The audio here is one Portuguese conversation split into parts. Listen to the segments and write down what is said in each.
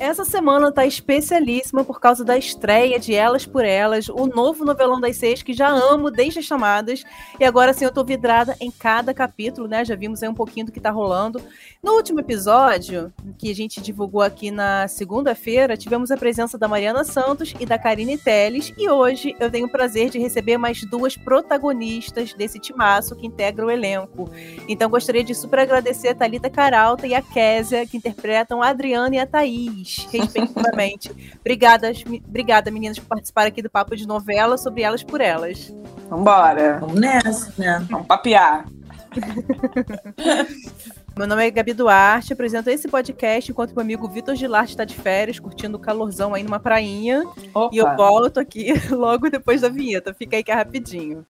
Essa semana tá especialíssima por causa da estreia de Elas por Elas, o novo novelão das seis que já amo desde as chamadas. E agora sim eu tô vidrada em cada capítulo, né? Já vimos aí um pouquinho do que tá rolando. No último episódio, que a gente divulgou aqui na segunda-feira, tivemos a presença da Mariana Santos e da Karine Telles. E hoje eu tenho o prazer de receber mais duas protagonistas desse timaço que integra o elenco. Então gostaria de super agradecer a Thalita Caralta e a Késia, que interpretam a Adriana e a Thaís respectivamente. obrigada, obrigada, meninas, por participar aqui do Papo de Novela sobre Elas por Elas. Vambora. Vamos nessa, né? Vamos papear. Meu nome é Gabi Duarte, apresento esse podcast enquanto meu amigo Vitor Gilarte está de férias, curtindo o calorzão aí numa prainha. Opa. E eu volto aqui logo depois da vinheta. Fica aí que é rapidinho.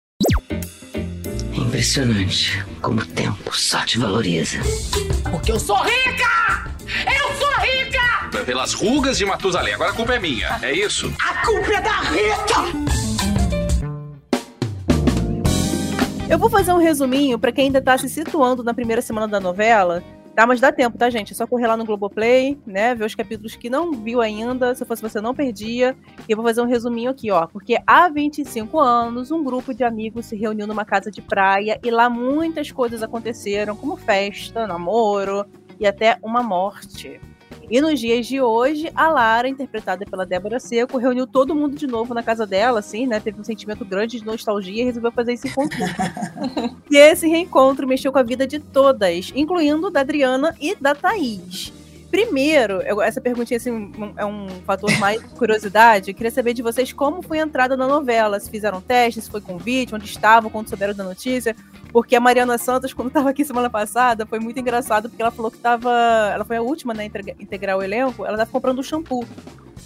Impressionante como o tempo só te valoriza. Porque eu sou rica! Eu sou rica! Pelas rugas de Matusalém. Agora a culpa é minha, é isso? A culpa é da Rita! Eu vou fazer um resuminho para quem ainda tá se situando na primeira semana da novela. Tá, mas dá tempo, tá, gente? É só correr lá no Globoplay, né? Ver os capítulos que não viu ainda. Se fosse você, não perdia. E eu vou fazer um resuminho aqui, ó. Porque há 25 anos, um grupo de amigos se reuniu numa casa de praia e lá muitas coisas aconteceram, como festa, namoro, e até uma morte. E nos dias de hoje, a Lara, interpretada pela Débora Seco, reuniu todo mundo de novo na casa dela, assim, né? Teve um sentimento grande de nostalgia e resolveu fazer esse encontro. e esse reencontro mexeu com a vida de todas, incluindo da Adriana e da Thaís. Primeiro, eu, essa perguntinha assim, um, é um fator mais curiosidade. Eu queria saber de vocês como foi a entrada na novela. Se fizeram testes, se foi convite, onde estavam, quando souberam da notícia. Porque a Mariana Santos, quando estava aqui semana passada, foi muito engraçado, porque ela falou que estava. Ela foi a última, né, integrar o elenco, ela estava comprando shampoo.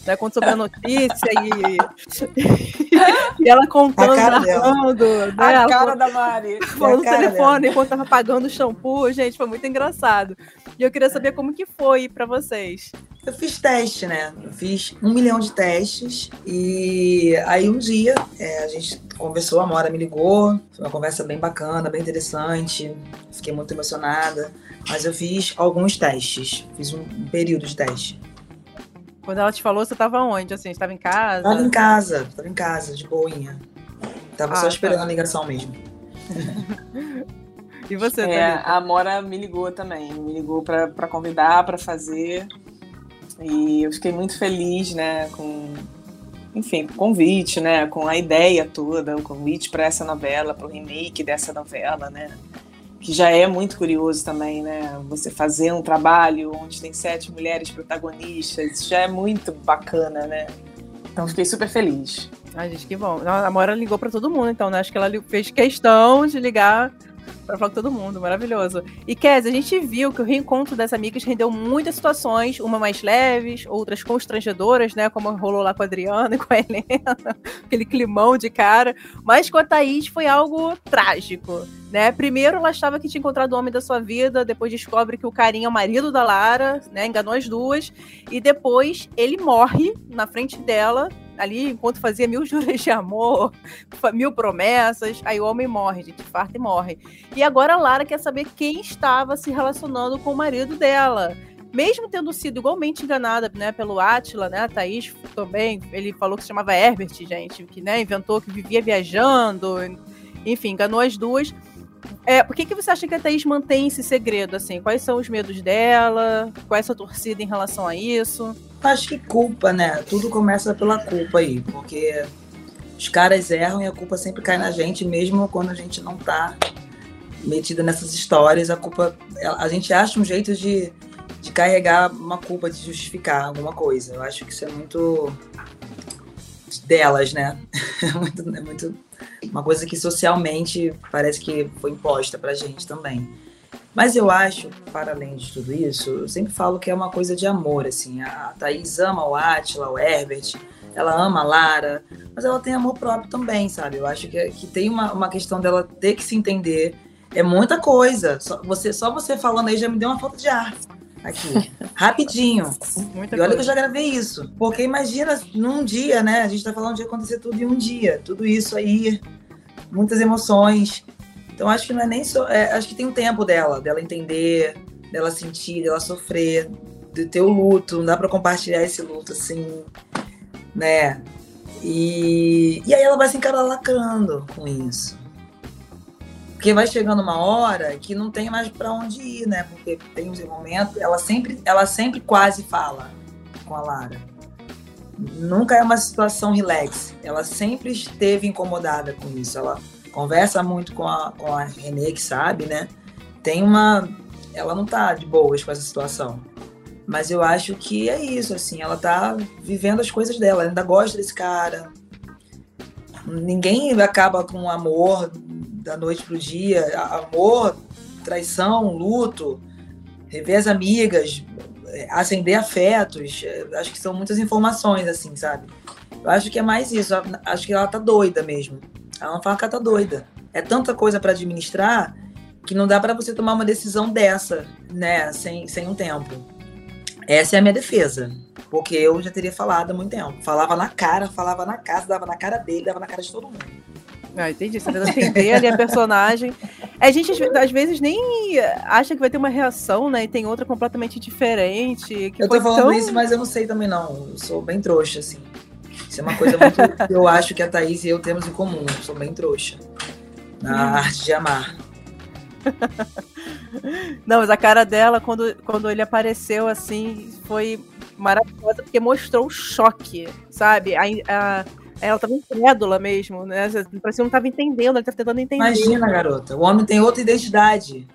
Né, quando soube a notícia e, e ela contando, narrando. Né, a cara da Mari. Falando no telefone dela. enquanto tava pagando o shampoo. Gente, foi muito engraçado. E eu queria saber como que foi para vocês. Eu fiz teste, né? Eu fiz um milhão de testes. E aí um dia é, a gente conversou, a Mora me ligou. Foi uma conversa bem bacana, bem interessante. Fiquei muito emocionada. Mas eu fiz alguns testes. Fiz um, um período de teste. Quando ela te falou, você estava onde? Assim, estava em casa? Estava em casa, estava em casa, de boinha. Tava ah, só esperando tá. a ligação mesmo. e você, é, A Mora me ligou também, me ligou para convidar, para fazer. E eu fiquei muito feliz, né, com, enfim, o convite, né, com a ideia toda, o convite para essa novela, para o remake dessa novela, né, que já é muito curioso também, né, você fazer um trabalho onde tem sete mulheres protagonistas, já é muito bacana, né. Então fiquei super feliz. Ai, gente, que bom. A Mora ligou para todo mundo, então, né? Acho que ela fez questão de ligar para falar com todo mundo, maravilhoso. E Kes, a gente viu que o reencontro das amigas rendeu muitas situações, uma mais leves, outras constrangedoras, né? Como rolou lá com a Adriana e com a Helena, aquele climão de cara. Mas com a Thaís foi algo trágico, né? Primeiro ela achava que tinha encontrado o homem da sua vida, depois descobre que o carinha é o marido da Lara, né? Enganou as duas. E depois ele morre na frente dela, ali enquanto fazia mil juras de amor, mil promessas, aí o homem morre, gente, farta e morre. E agora a Lara quer saber quem estava se relacionando com o marido dela. Mesmo tendo sido igualmente enganada, né, pelo Atila, né, a Thaís também, ele falou que se chamava Herbert, gente, que, né, inventou que vivia viajando, enfim, enganou as duas. É, por que, que você acha que a Thaís mantém esse segredo, assim? Quais são os medos dela? Qual é a sua torcida em relação a isso? Acho que culpa, né? Tudo começa pela culpa aí, porque os caras erram e a culpa sempre cai na gente, mesmo quando a gente não tá metida nessas histórias, a culpa. A gente acha um jeito de, de carregar uma culpa, de justificar alguma coisa. Eu acho que isso é muito delas, né? É muito, é muito uma coisa que socialmente parece que foi imposta pra gente também. Mas eu acho, para além de tudo isso, eu sempre falo que é uma coisa de amor, assim. A Thaís ama o Atila, o Herbert, ela ama a Lara, mas ela tem amor próprio também, sabe? Eu acho que, que tem uma, uma questão dela ter que se entender. É muita coisa. Só você, só você falando aí já me deu uma falta de ar. aqui. Rapidinho. Muita E olha que eu coisa. já gravei isso. Porque imagina num dia, né? A gente tá falando de acontecer tudo em um dia. Tudo isso aí, muitas emoções. Então acho que não é nem só. é, acho que tem um tempo dela, dela entender, dela sentir, dela sofrer, de ter o luto. Não dá pra compartilhar esse luto assim, né? E, e aí ela vai se encaralacando com isso. Porque vai chegando uma hora que não tem mais pra onde ir, né? Porque tem uns momentos, ela sempre, ela sempre quase fala com a Lara. Nunca é uma situação relax. Ela sempre esteve incomodada com isso. Ela conversa muito com a, com a Renê, que sabe, né? Tem uma. Ela não tá de boas com essa situação. Mas eu acho que é isso, assim. Ela tá vivendo as coisas dela. Ela ainda gosta desse cara. Ninguém acaba com amor da noite pro dia. Amor, traição, luto, rever as amigas, acender afetos. eh, Acho que são muitas informações, assim, sabe? Eu acho que é mais isso. Acho que ela tá doida mesmo. Ela não fala que ela tá doida. É tanta coisa para administrar que não dá para você tomar uma decisão dessa, né, sem, sem um tempo. Essa é a minha defesa. Porque eu já teria falado há muito tempo. Falava na cara, falava na casa, dava na cara dele, dava na cara de todo mundo. Ah, entendi. Você tenta entender ali a personagem. A gente, às ve- às vezes, nem acha que vai ter uma reação, né? E tem outra completamente diferente. Que eu tô falando tão... isso, mas eu não sei também não. Eu sou bem trouxa, assim. Isso é uma coisa muito que eu acho que a Thaís e eu temos em comum. Eu sou bem trouxa. Na arte de amar. Não, mas a cara dela, quando, quando ele apareceu, assim, foi maravilhosa, porque mostrou o choque, sabe? A, a- ela tava incrédula mesmo, né? Parecia que não tava entendendo, ela tava tentando entender. Imagina, garota. O homem tem outra identidade.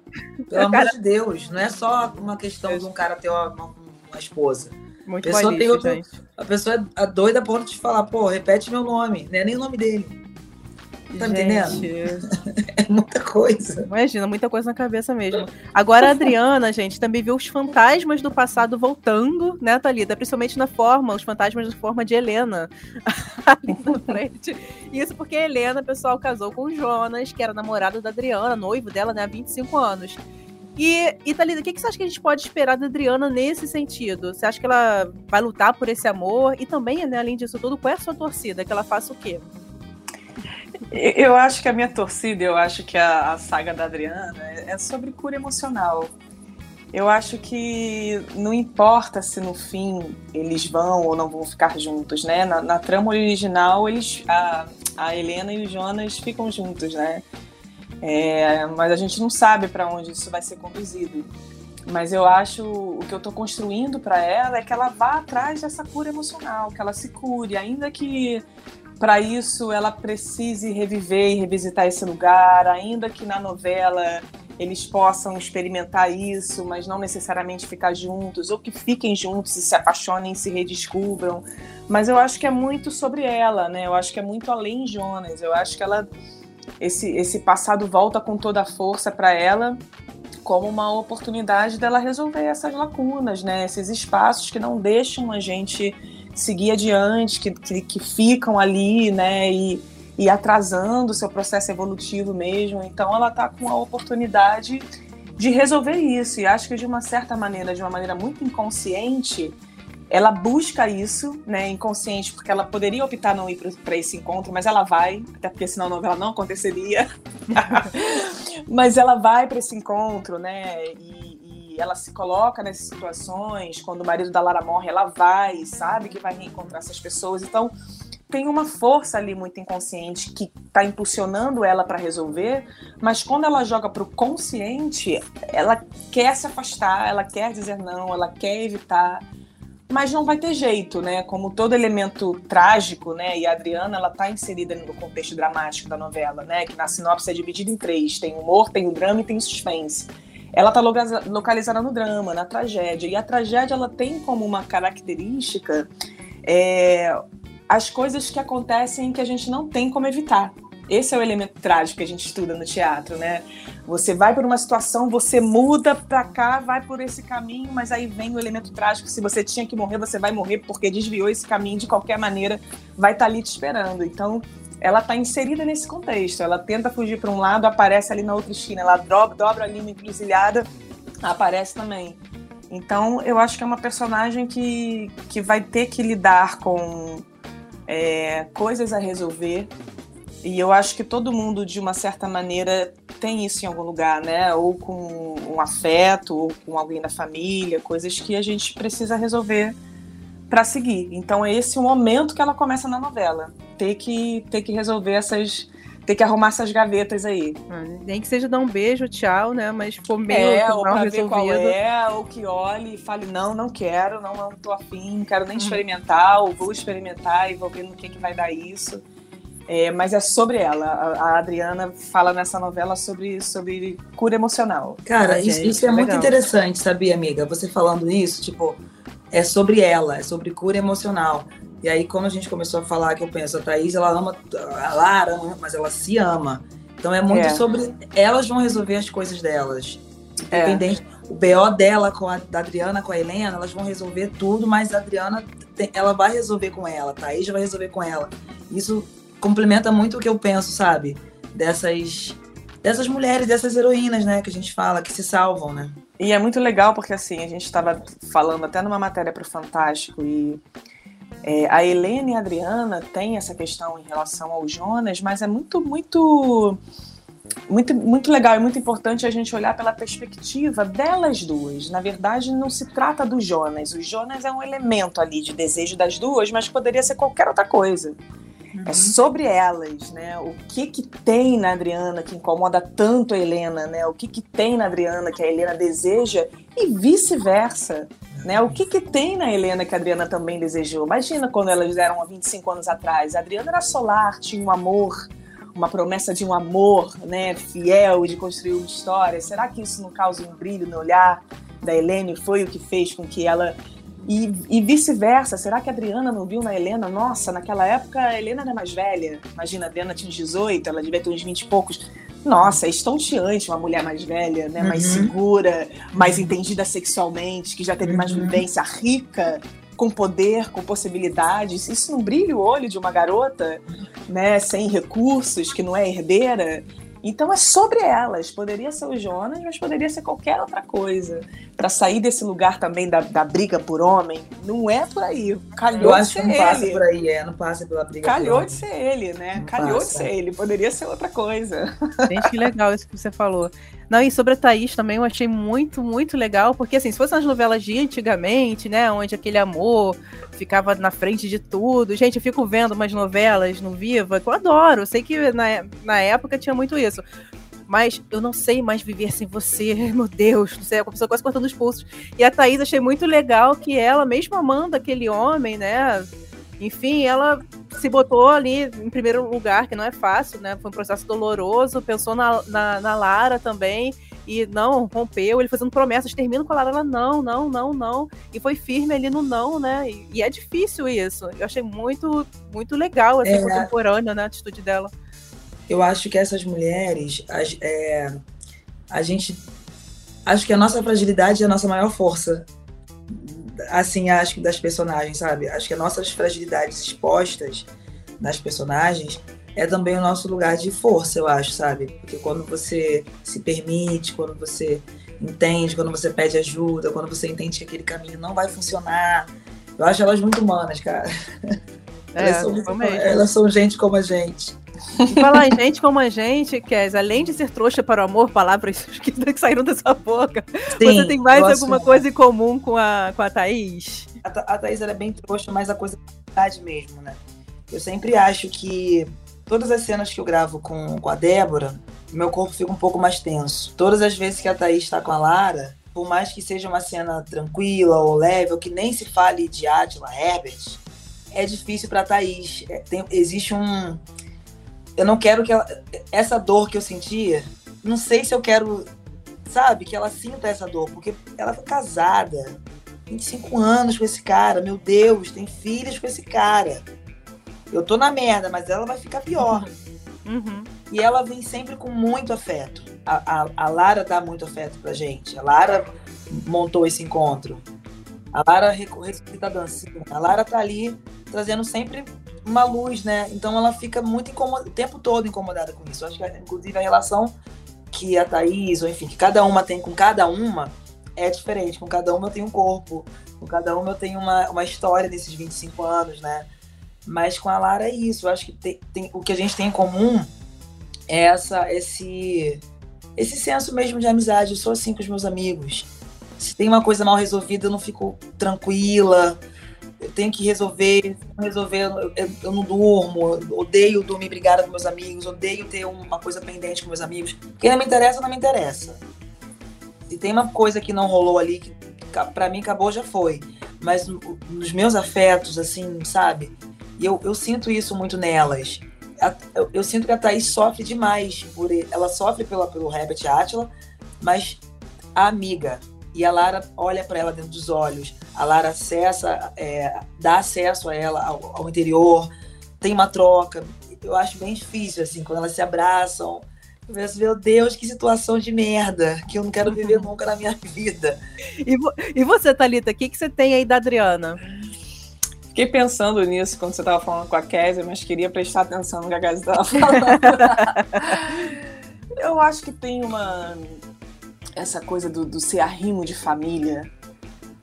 Pelo Cara- amor de Deus. Não é só uma questão de um cara ter uma- uma esposa. Muito A pessoa tem outro- gente. A pessoa é doida a ponto de falar, pô, repete meu nome. Não é nem o nome dele. Tá me entendendo? Gente, É muita coisa. Imagina, muita coisa na cabeça mesmo. Agora a Adriana, gente, também viu os fantasmas do passado voltando, né, Thalita? Principalmente na forma, os fantasmas na forma de Helena. ali na frente. Isso porque a Helena, pessoal, casou com o Jonas, que era namorado da Adriana, noivo dela, né, há 25 anos. E, e Thalita, o que, que você acha que a gente pode esperar da Adriana nesse sentido? Você acha que ela vai lutar por esse amor? E também, né, além disso tudo, qual é a sua torcida? Que ela faça o quê? Eu acho que a minha torcida, eu acho que a, a saga da Adriana é sobre cura emocional. Eu acho que não importa se no fim eles vão ou não vão ficar juntos, né? Na, na trama original, eles, a, a Helena e o Jonas ficam juntos, né? É, mas a gente não sabe para onde isso vai ser conduzido. Mas eu acho o que eu tô construindo para ela é que ela vá atrás dessa cura emocional, que ela se cure, ainda que para isso ela precise reviver e revisitar esse lugar, ainda que na novela eles possam experimentar isso, mas não necessariamente ficar juntos, ou que fiquem juntos e se apaixonem se redescubram. Mas eu acho que é muito sobre ela, né? Eu acho que é muito além Jonas. Eu acho que ela esse esse passado volta com toda a força para ela como uma oportunidade dela resolver essas lacunas, né? Esses espaços que não deixam a gente seguir adiante, que, que, que ficam ali, né? E, e atrasando o seu processo evolutivo mesmo. Então ela está com a oportunidade de resolver isso. E acho que de uma certa maneira, de uma maneira muito inconsciente, ela busca isso, né, inconsciente, porque ela poderia optar não ir para esse encontro, mas ela vai, até porque senão a novela não aconteceria. mas ela vai para esse encontro, né, e, e ela se coloca nessas situações. Quando o marido da Lara morre, ela vai, sabe que vai reencontrar essas pessoas. Então tem uma força ali muito inconsciente que está impulsionando ela para resolver, mas quando ela joga para o consciente, ela quer se afastar, ela quer dizer não, ela quer evitar mas não vai ter jeito, né? Como todo elemento trágico, né? E a Adriana, ela tá inserida no contexto dramático da novela, né? Que na sinopse é dividida em três: tem humor, tem o drama e tem o suspense. Ela tá loca- localizada no drama, na tragédia. E a tragédia, ela tem como uma característica é, as coisas que acontecem que a gente não tem como evitar. Esse é o elemento trágico que a gente estuda no teatro, né? Você vai por uma situação, você muda pra cá, vai por esse caminho, mas aí vem o elemento trágico. Se você tinha que morrer, você vai morrer porque desviou esse caminho de qualquer maneira, vai estar ali te esperando. Então, ela está inserida nesse contexto. Ela tenta fugir para um lado, aparece ali na outra esquina. Ela dobra, dobra ali uma encruzilhada, aparece também. Então, eu acho que é uma personagem que, que vai ter que lidar com é, coisas a resolver. E eu acho que todo mundo, de uma certa maneira, tem isso em algum lugar, né? Ou com um afeto, ou com alguém da família, coisas que a gente precisa resolver para seguir. Então é esse o momento que ela começa na novela. Ter que, ter que resolver essas. Ter que arrumar essas gavetas aí. Ah, Nem que seja dar um beijo, tchau, né? Mas meio É, ou pra ver qual resolvido. é, ou que olhe e fale, não, não quero, não, não tô afim, não quero Uhum. nem experimentar, ou vou experimentar e vou ver no que, que vai dar isso. É, mas é sobre ela. A, a Adriana fala nessa novela sobre, sobre cura emocional. Cara, isso, isso é muito legal. interessante, sabia, amiga? Você falando isso, tipo, é sobre ela, é sobre cura emocional. E aí, quando a gente começou a falar, que eu penso, a Thaís, ela ama, a Lara ama, mas ela se ama. Então é muito É. sobre. Elas vão resolver as coisas delas. É. Independente. O BO dela com a da Adriana, com a Helena, elas vão resolver tudo, mas a Adriana, ela vai resolver com ela, a Thaís vai resolver com ela. Isso complementa muito o que eu penso, sabe? Dessas. Dessas mulheres, dessas heroínas, né, que a gente fala, que se salvam, né? E é muito legal porque assim, a gente estava falando até numa matéria para o Fantástico e é, a Helena e a Adriana têm essa questão em relação ao Jonas, mas é muito, muito, muito, muito legal e muito importante a gente olhar pela perspectiva delas duas. Na verdade, não se trata do Jonas. O Jonas é um elemento ali de desejo das duas, mas poderia ser qualquer outra coisa. É sobre elas, né? O que que tem na Adriana que incomoda tanto a Helena, né? O que que tem na Adriana que a Helena deseja e vice-versa, né? O que que tem na Helena que a Adriana também desejou? Imagina quando elas eram há 25 anos atrás. A Adriana era solar, tinha um amor, uma promessa de um amor, né? Fiel, de construir uma história. Será que isso não causa um brilho no olhar da Helena e foi o que fez com que ela e, e vice-versa, será que a Adriana não viu na Helena? Nossa, naquela época a Helena era mais velha. Imagina, a Adriana tinha uns 18, ela devia ter uns 20 e poucos. Nossa, é estonteante uma mulher mais velha, né? Mais Uhum. segura, mais entendida sexualmente, que já teve mais Uhum. vivência, rica, com poder, com possibilidades. Isso não brilha o olho de uma garota, né? Sem recursos, que não é herdeira. Então é sobre elas. Poderia ser o Jonas, mas poderia ser qualquer outra coisa. Para sair desse lugar também da, da briga por homem, não é por aí. Calhou Eu de acho que ser não passa ele. por aí, é, não passa pela briga. Calhou por de ser ele, né? Não Calhou de passa. ser ele. Poderia ser outra coisa. Gente, que legal isso que você falou. Não, e sobre a Thaís também eu achei muito, muito legal, porque assim, se fossem as novelas de antigamente, né, onde aquele amor ficava na frente de tudo. Gente, eu fico vendo umas novelas no Viva que eu adoro. Eu sei que na, na época tinha muito isso. Mas eu não sei mais viver sem você. Meu Deus, não sei, a pessoa quase cortando os pulsos. E a Thaís achei muito legal que ela, mesmo amando aquele homem, né? Enfim, ela se botou ali em primeiro lugar, que não é fácil, né? Foi um processo doloroso, pensou na, na, na Lara também, e não, rompeu, ele fazendo promessas, termina com a Lara, ela não, não, não, não, e foi firme ali no não, né? E, e é difícil isso. Eu achei muito, muito legal essa É. contemporânea, né? A atitude dela. Eu acho que essas mulheres, as- é, a gente. Acho que a nossa fragilidade é a nossa maior força. Assim, acho que das personagens, sabe? Acho que as nossas fragilidades expostas nas personagens é também o nosso lugar de força, eu acho, sabe? Porque quando você se permite, quando você entende, quando você pede ajuda, quando você entende que aquele caminho não vai funcionar. Eu acho elas muito humanas, cara. É, elas, são elas são gente como a gente. Falar em gente como a gente, Kes, além de ser trouxa para o amor, palavras que que saíram dessa boca, você tem mais alguma coisa em comum com a, com a Thaís? A, a Thaís ela é bem trouxa, mas a coisa é verdade mesmo, né? Eu sempre acho que todas as cenas que eu gravo com, com a Débora, meu corpo fica um pouco mais tenso. Todas as vezes que a Thaís está com a Lara, por mais que seja uma cena tranquila ou leve, ou que nem se fale de Átila Herbert, é difícil pra Thaís. É, tem- existe um. Eu não quero que ela. Essa dor que eu sentia, não sei se eu quero, sabe, que ela sinta essa dor, porque ela foi casada. 25 anos com esse cara, meu Deus, tem filhos com esse cara. Eu tô na merda, mas ela vai ficar pior. Uhum. E ela vem sempre com muito afeto. A, a, a Lara dá muito afeto pra gente. A Lara montou esse encontro. A Lara ressuscita a dancinha. A Lara tá ali trazendo sempre uma luz, né? Então ela fica muito o tempo todo incomodada com isso. Acho que, inclusive, a relação que a Thaís, ou enfim, que cada uma tem com cada uma, é diferente. Com cada uma eu tenho um corpo. Com cada uma eu tenho uma, uma história desses 25 anos, né? Mas com a Lara é isso. Eu acho que tem, tem, o que a gente tem em comum é essa, esse, esse senso mesmo de amizade. Eu sou assim com os meus amigos. Se tem uma coisa mal resolvida, eu não fico tranquila. Eu tenho que resolver. Resolver, eu, eu, não durmo. Eu odeio dormir brigada com meus amigos. Odeio ter uma coisa pendente com meus amigos. Quem não me interessa, não me interessa. Se tem uma coisa que não rolou ali, que para mim acabou, já foi. Mas nos meus afetos, assim, sabe? Eu, eu sinto isso muito nelas. Eu, eu, sinto que a Thaís sofre demais por ele. Ela sofre pela, pelo Herbert Atila, mas a amiga. E a Lara olha para ela dentro dos olhos. A Lara acessa, é, dá acesso a ela ao, ao interior, tem uma troca. Eu acho bem difícil, assim, quando elas se abraçam eu penso, meu Deus, que situação de merda, que eu não quero viver nunca na minha vida. E, vo e você, Thalita, o que, que você tem aí da Adriana? Fiquei pensando nisso quando você estava falando com a Kézia, mas queria prestar atenção no que a Kézia estava falando. eu acho que tem uma. Essa coisa do, do ser arrimo de família,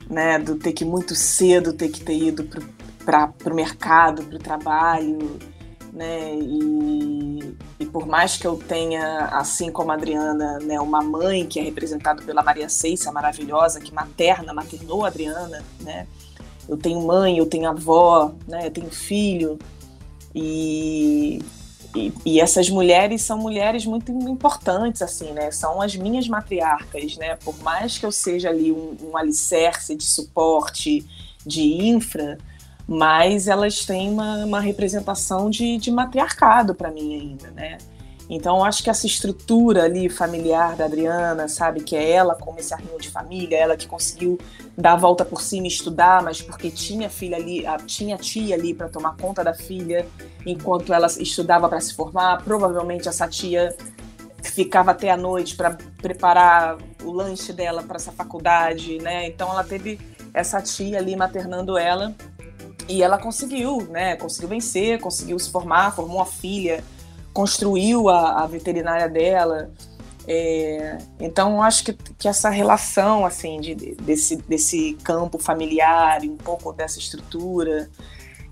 né? Do ter que muito cedo ter que ter ido para o mercado, para o trabalho né? E, e por mais que eu tenha, assim como a Adriana, né, uma mãe que é representada pela Maria Ceissa, maravilhosa, que materna, maternou a Adriana, né? Eu tenho mãe, eu tenho avó, né? Eu tenho filho e, e, e, essas mulheres são mulheres muito importantes, assim, né? São as minhas matriarcas, né? Por mais que eu seja ali um, um alicerce de suporte, de infra, mas elas têm uma, uma representação de, de matriarcado para mim ainda, né? Então, acho que essa estrutura ali familiar da Adriana, sabe, que é ela como esse arrinho de família, ela que conseguiu dar a volta por cima e estudar, mas porque tinha filha ali, tinha tia ali para tomar conta da filha, enquanto ela estudava para se formar, provavelmente essa tia ficava até a noite para preparar o lanche dela para essa faculdade, né? Então, ela teve essa tia ali maternando ela e ela conseguiu, né? Conseguiu vencer, conseguiu se formar, formou uma filha, construiu a, a veterinária dela. É, então, acho que, que essa relação, assim, de, desse, desse campo familiar, um pouco dessa estrutura,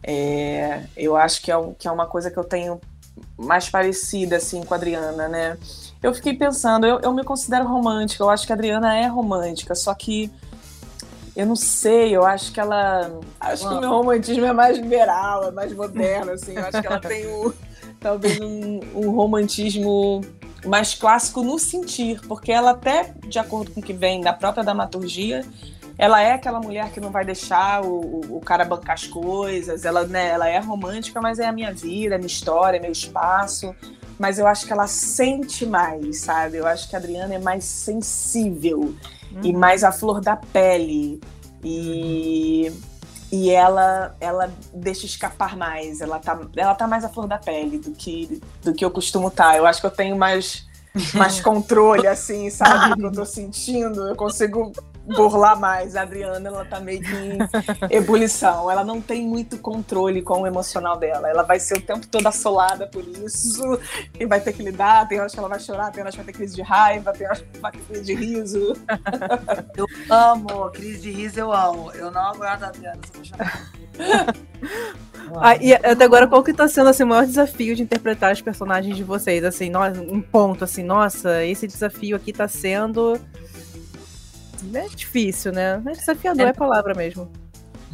é, eu acho que é, que é uma coisa que eu tenho mais parecida, assim, com a Adriana, né? Eu fiquei pensando, eu, eu me considero romântica, eu acho que a Adriana é romântica, só que eu não sei, eu acho que ela. Acho que o meu romantismo é mais liberal, é mais moderno, assim. Eu acho que ela tem um, talvez um, um romantismo mais clássico no sentir, porque ela até, de acordo com o que vem da própria dramaturgia, ela é aquela mulher que não vai deixar o, o, cara bancar as coisas, ela, né, ela é romântica, mas é a minha vida, a minha história, meu espaço. Mas eu acho que ela sente mais, sabe? Eu acho que a Adriana é mais sensível uhum. e mais a flor da pele. E, e ela ela deixa escapar mais, ela tá, ela tá mais a flor da pele do que, do que eu costumo estar. Tá. Eu acho que eu tenho mais, mais controle, assim, sabe? do que eu tô sentindo, eu consigo burlar mais. A Adriana, ela tá meio que em ebulição. Ela não tem muito controle com o emocional dela. Ela vai ser o tempo todo assolada por isso e vai ter que lidar. Tem horas que ela vai chorar, tem horas que vai ter crise de raiva, tem horas que vai ter crise de riso. Eu amo, crise de riso eu amo. Eu não aguento a Adriana, ah, e até agora, qual que tá sendo assim, o maior desafio de interpretar os personagens de vocês? Assim, nós, um ponto, assim, nossa, esse desafio aqui tá sendo é difícil, né? É desafiador, é, é a palavra mesmo.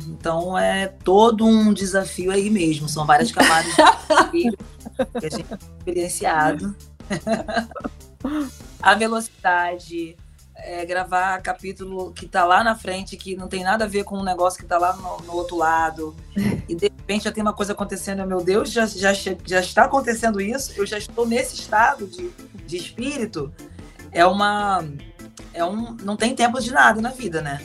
Então é todo um desafio aí mesmo. São várias camadas de que a gente tem experienciado. a velocidade, é, gravar capítulo que tá lá na frente, que não tem nada a ver com um negócio que tá lá no, no outro lado. E de repente já tem uma coisa acontecendo, meu Deus, já, já, já está acontecendo isso, eu já estou nesse estado de, de espírito. É uma é um, não tem tempo de nada na vida, né?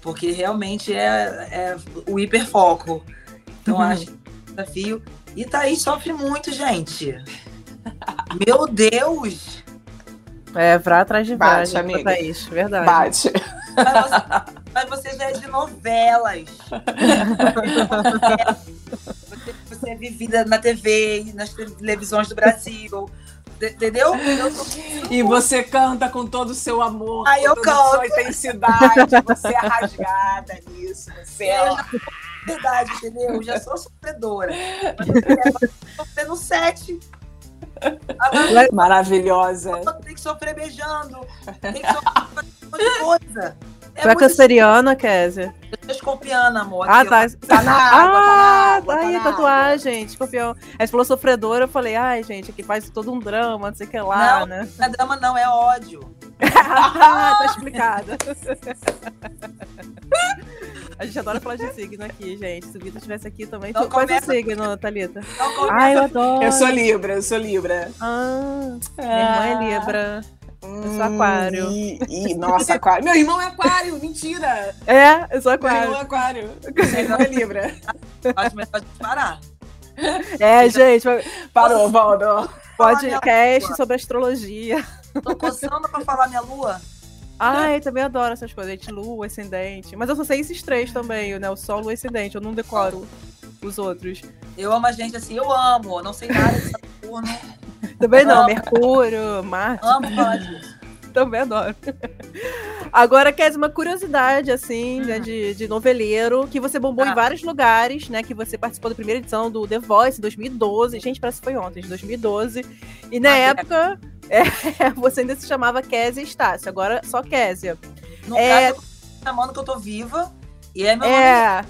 Porque realmente é, é o hiperfoco. Então, uhum. acho que é um desafio. E Thaís sofre muito, gente. Meu Deus! É, pra atrás de Bate, amiga. Thaís, verdade. Bate. Mas você, mas você já é de novelas. você, você é vivida na TV, nas televisões do Brasil entendeu? E você canta com todo o seu amor, Aí com eu toda a sua canto. intensidade, você é rasgada nisso, você é... Verdade, entendeu? Eu já sou sofredora. Mas eu quero sofrer no set. Agora Maravilhosa. tem que sofrer beijando. Tem que sofrer coisa. É Tu é canceriana, Kézia? Eu sou escorpiana, amor. Ah, tá. Tá na água, tá na Ah, água, tá tá aí, na água. tatuagem, escorpião. Aí você falou sofredora, eu falei, ai, gente, aqui faz todo um drama, não sei o que lá, Não. né? Não é drama, não, é ódio. Ah, tá explicado. A gente adora falar de signo aqui, gente. Se o Vitor estivesse aqui também. Então Tu, qual é o começa- signo, Thalita? Começa Ai, eu adoro. Eu sou Libra, eu sou Libra. Ah, minha irmã é Libra. Eu sou Hum, aquário. E, e- nossa, aquário. Meu irmão é aquário, mentira. É, eu sou Meu irmão aquário. é aquário. Meu irmão é Libra. Acho melhor a gente parar. É, gente, Parou, Valdo. podcast sobre astrologia. Tô coçando pra falar minha lua. Ai, também adoro essas coisas, gente. Lua, ascendente. Mas eu só sei esses três também, né? O Sol, Lua e Ascendente. Eu não decoro os outros. Eu amo a gente assim, eu amo. Não sei nada de Saturno. Também não. Amo. Mercúrio, Marte. Amo falar disso. Também adoro. Agora, quer uma curiosidade, assim, né, de, de noveleiro, que você bombou Ah. em vários lugares, né? Que você participou da primeira edição do The Voice em 2012. Gente, parece que foi ontem, de 2012. E na Ah, é. época, é, você ainda se chamava Késia Estácio, agora só Késia. No É. caso, eu tô chamando que eu tô viva. E é meu nome. É.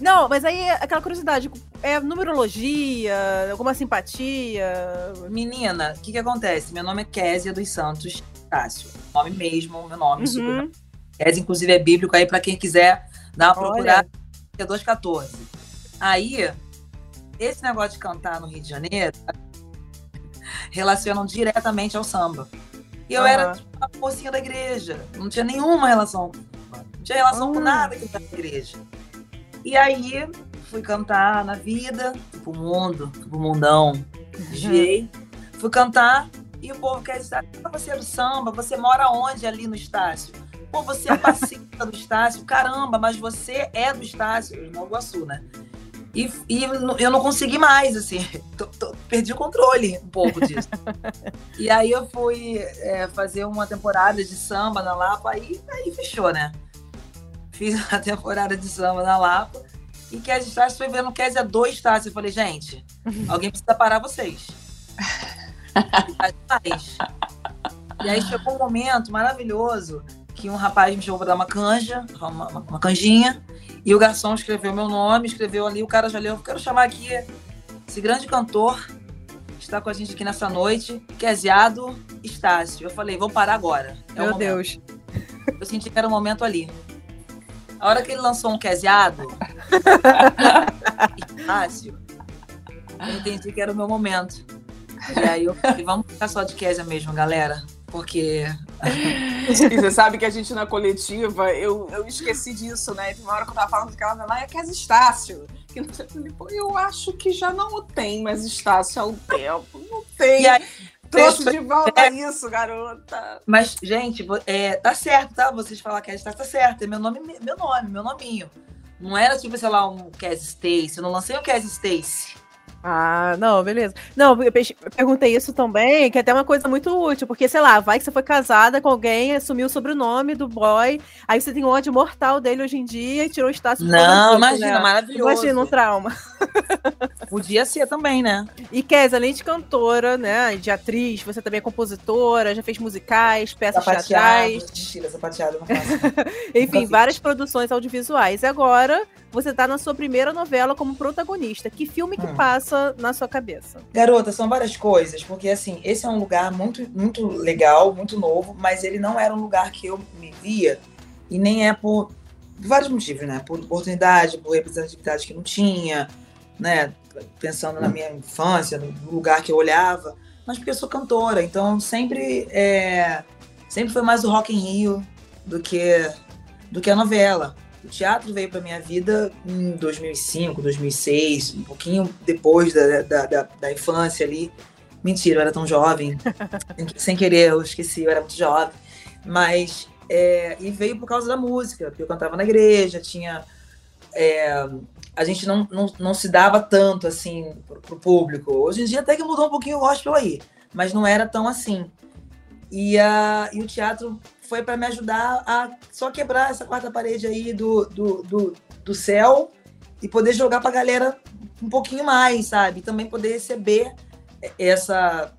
Não, mas aí aquela curiosidade, é numerologia, alguma simpatia? Menina, o que que acontece? Meu nome é Késia dos Santos Cássio. Nome mesmo, meu nome. super Uhum. Késia, inclusive, é bíblico aí pra quem quiser dar uma procurada. É 214. Aí, esse negócio de cantar no Rio de Janeiro relacionam diretamente ao samba. E eu Aham. era tipo, uma mocinha da igreja. Não tinha nenhuma relação. Não tinha relação com Hum. nada que na igreja. E aí, fui cantar na vida, pro mundo, pro mundão. Desviei. Fui cantar e o povo quer dizer, "Ah, você é do samba, você mora onde ali no Estácio? Pô, você é passista do Estácio. Caramba, mas você é do Estácio, Nova Iguaçu, né? E, e eu não consegui mais, assim. Tô- tô- perdi o controle um pouco disso. e aí eu fui é, fazer uma temporada de samba na Lapa, aí, aí fechou, né? Fiz a temporada de samba na Lapa. E que as Estácio foi vendo Kézia dois Estácios. Eu falei, gente, alguém precisa parar vocês. E aí chegou um momento maravilhoso que um rapaz me chamou pra dar uma canja, uma, uma- canjinha, e o garçom escreveu meu nome, escreveu ali, o cara já leu, eu quero chamar aqui esse grande cantor que está com a gente aqui nessa noite, Kéziado Estácio. Eu falei, vamos parar agora. É Meu. Deus. Eu senti que era o momento ali. A hora que ele lançou um Kéziado, Estácio, eu entendi que era o meu momento. E aí eu falei, vamos ficar só de Kézia mesmo, galera. Porque E você sabe que a gente na coletiva, eu, eu esqueci disso, né? Tem uma hora que eu tava falando que ela lá é Kes Estácio. Que não sei, eu acho que já não o tem mais Estácio há um tempo. Não tem. Aí, Trouxe de volta isso, garota. Mas, gente, é, tá certo, tá? Vocês falam que tá, tá certo. É meu nome, meu nome, meu nominho. Não era tipo, sei lá, um Cass Stacy. Eu não lancei o Cass Stacy. Ah, não, beleza. Não, eu pe- perguntei isso também, que é até uma coisa muito útil, porque, sei lá, vai que você foi casada com alguém, assumiu o sobrenome do boy, aí você tem um ódio mortal dele hoje em dia e tirou o status Não, imagina, né? maravilhoso. Imagina um trauma. Podia ser também, né? E Kes, além de cantora, né, de atriz, você também é compositora, já fez musicais, peças teatrais, Mentira, sapateado. Não faço. enfim, várias produções audiovisuais. E agora você tá na sua primeira novela como protagonista. Que filme que Hum. passa na sua cabeça? Garota, são várias coisas, porque assim, esse é um lugar muito, muito legal, muito novo, mas ele não era um lugar que eu me via, e nem é por vários motivos, né? Por oportunidade, por representatividade que não tinha, né? Pensando na minha infância, no lugar que eu olhava, mas porque eu sou cantora, então sempre é, sempre foi mais o Rock in Rio do que do que a novela. O teatro veio para minha vida em 2005, 2006, um pouquinho depois da, da, da, da infância ali. Mentira, eu era tão jovem. sem, querer, eu esqueci, eu era muito jovem. Mas, é, e veio por causa da música, porque eu cantava na igreja, tinha. é, a gente não, não, não se dava tanto assim pro, pro público. Hoje em dia até que mudou um pouquinho o gospel aí. mas não era tão assim. E, a, e o teatro foi para me ajudar a só quebrar essa quarta parede aí do, do, do, do céu e poder jogar para a galera um pouquinho mais, sabe? Também poder receber essa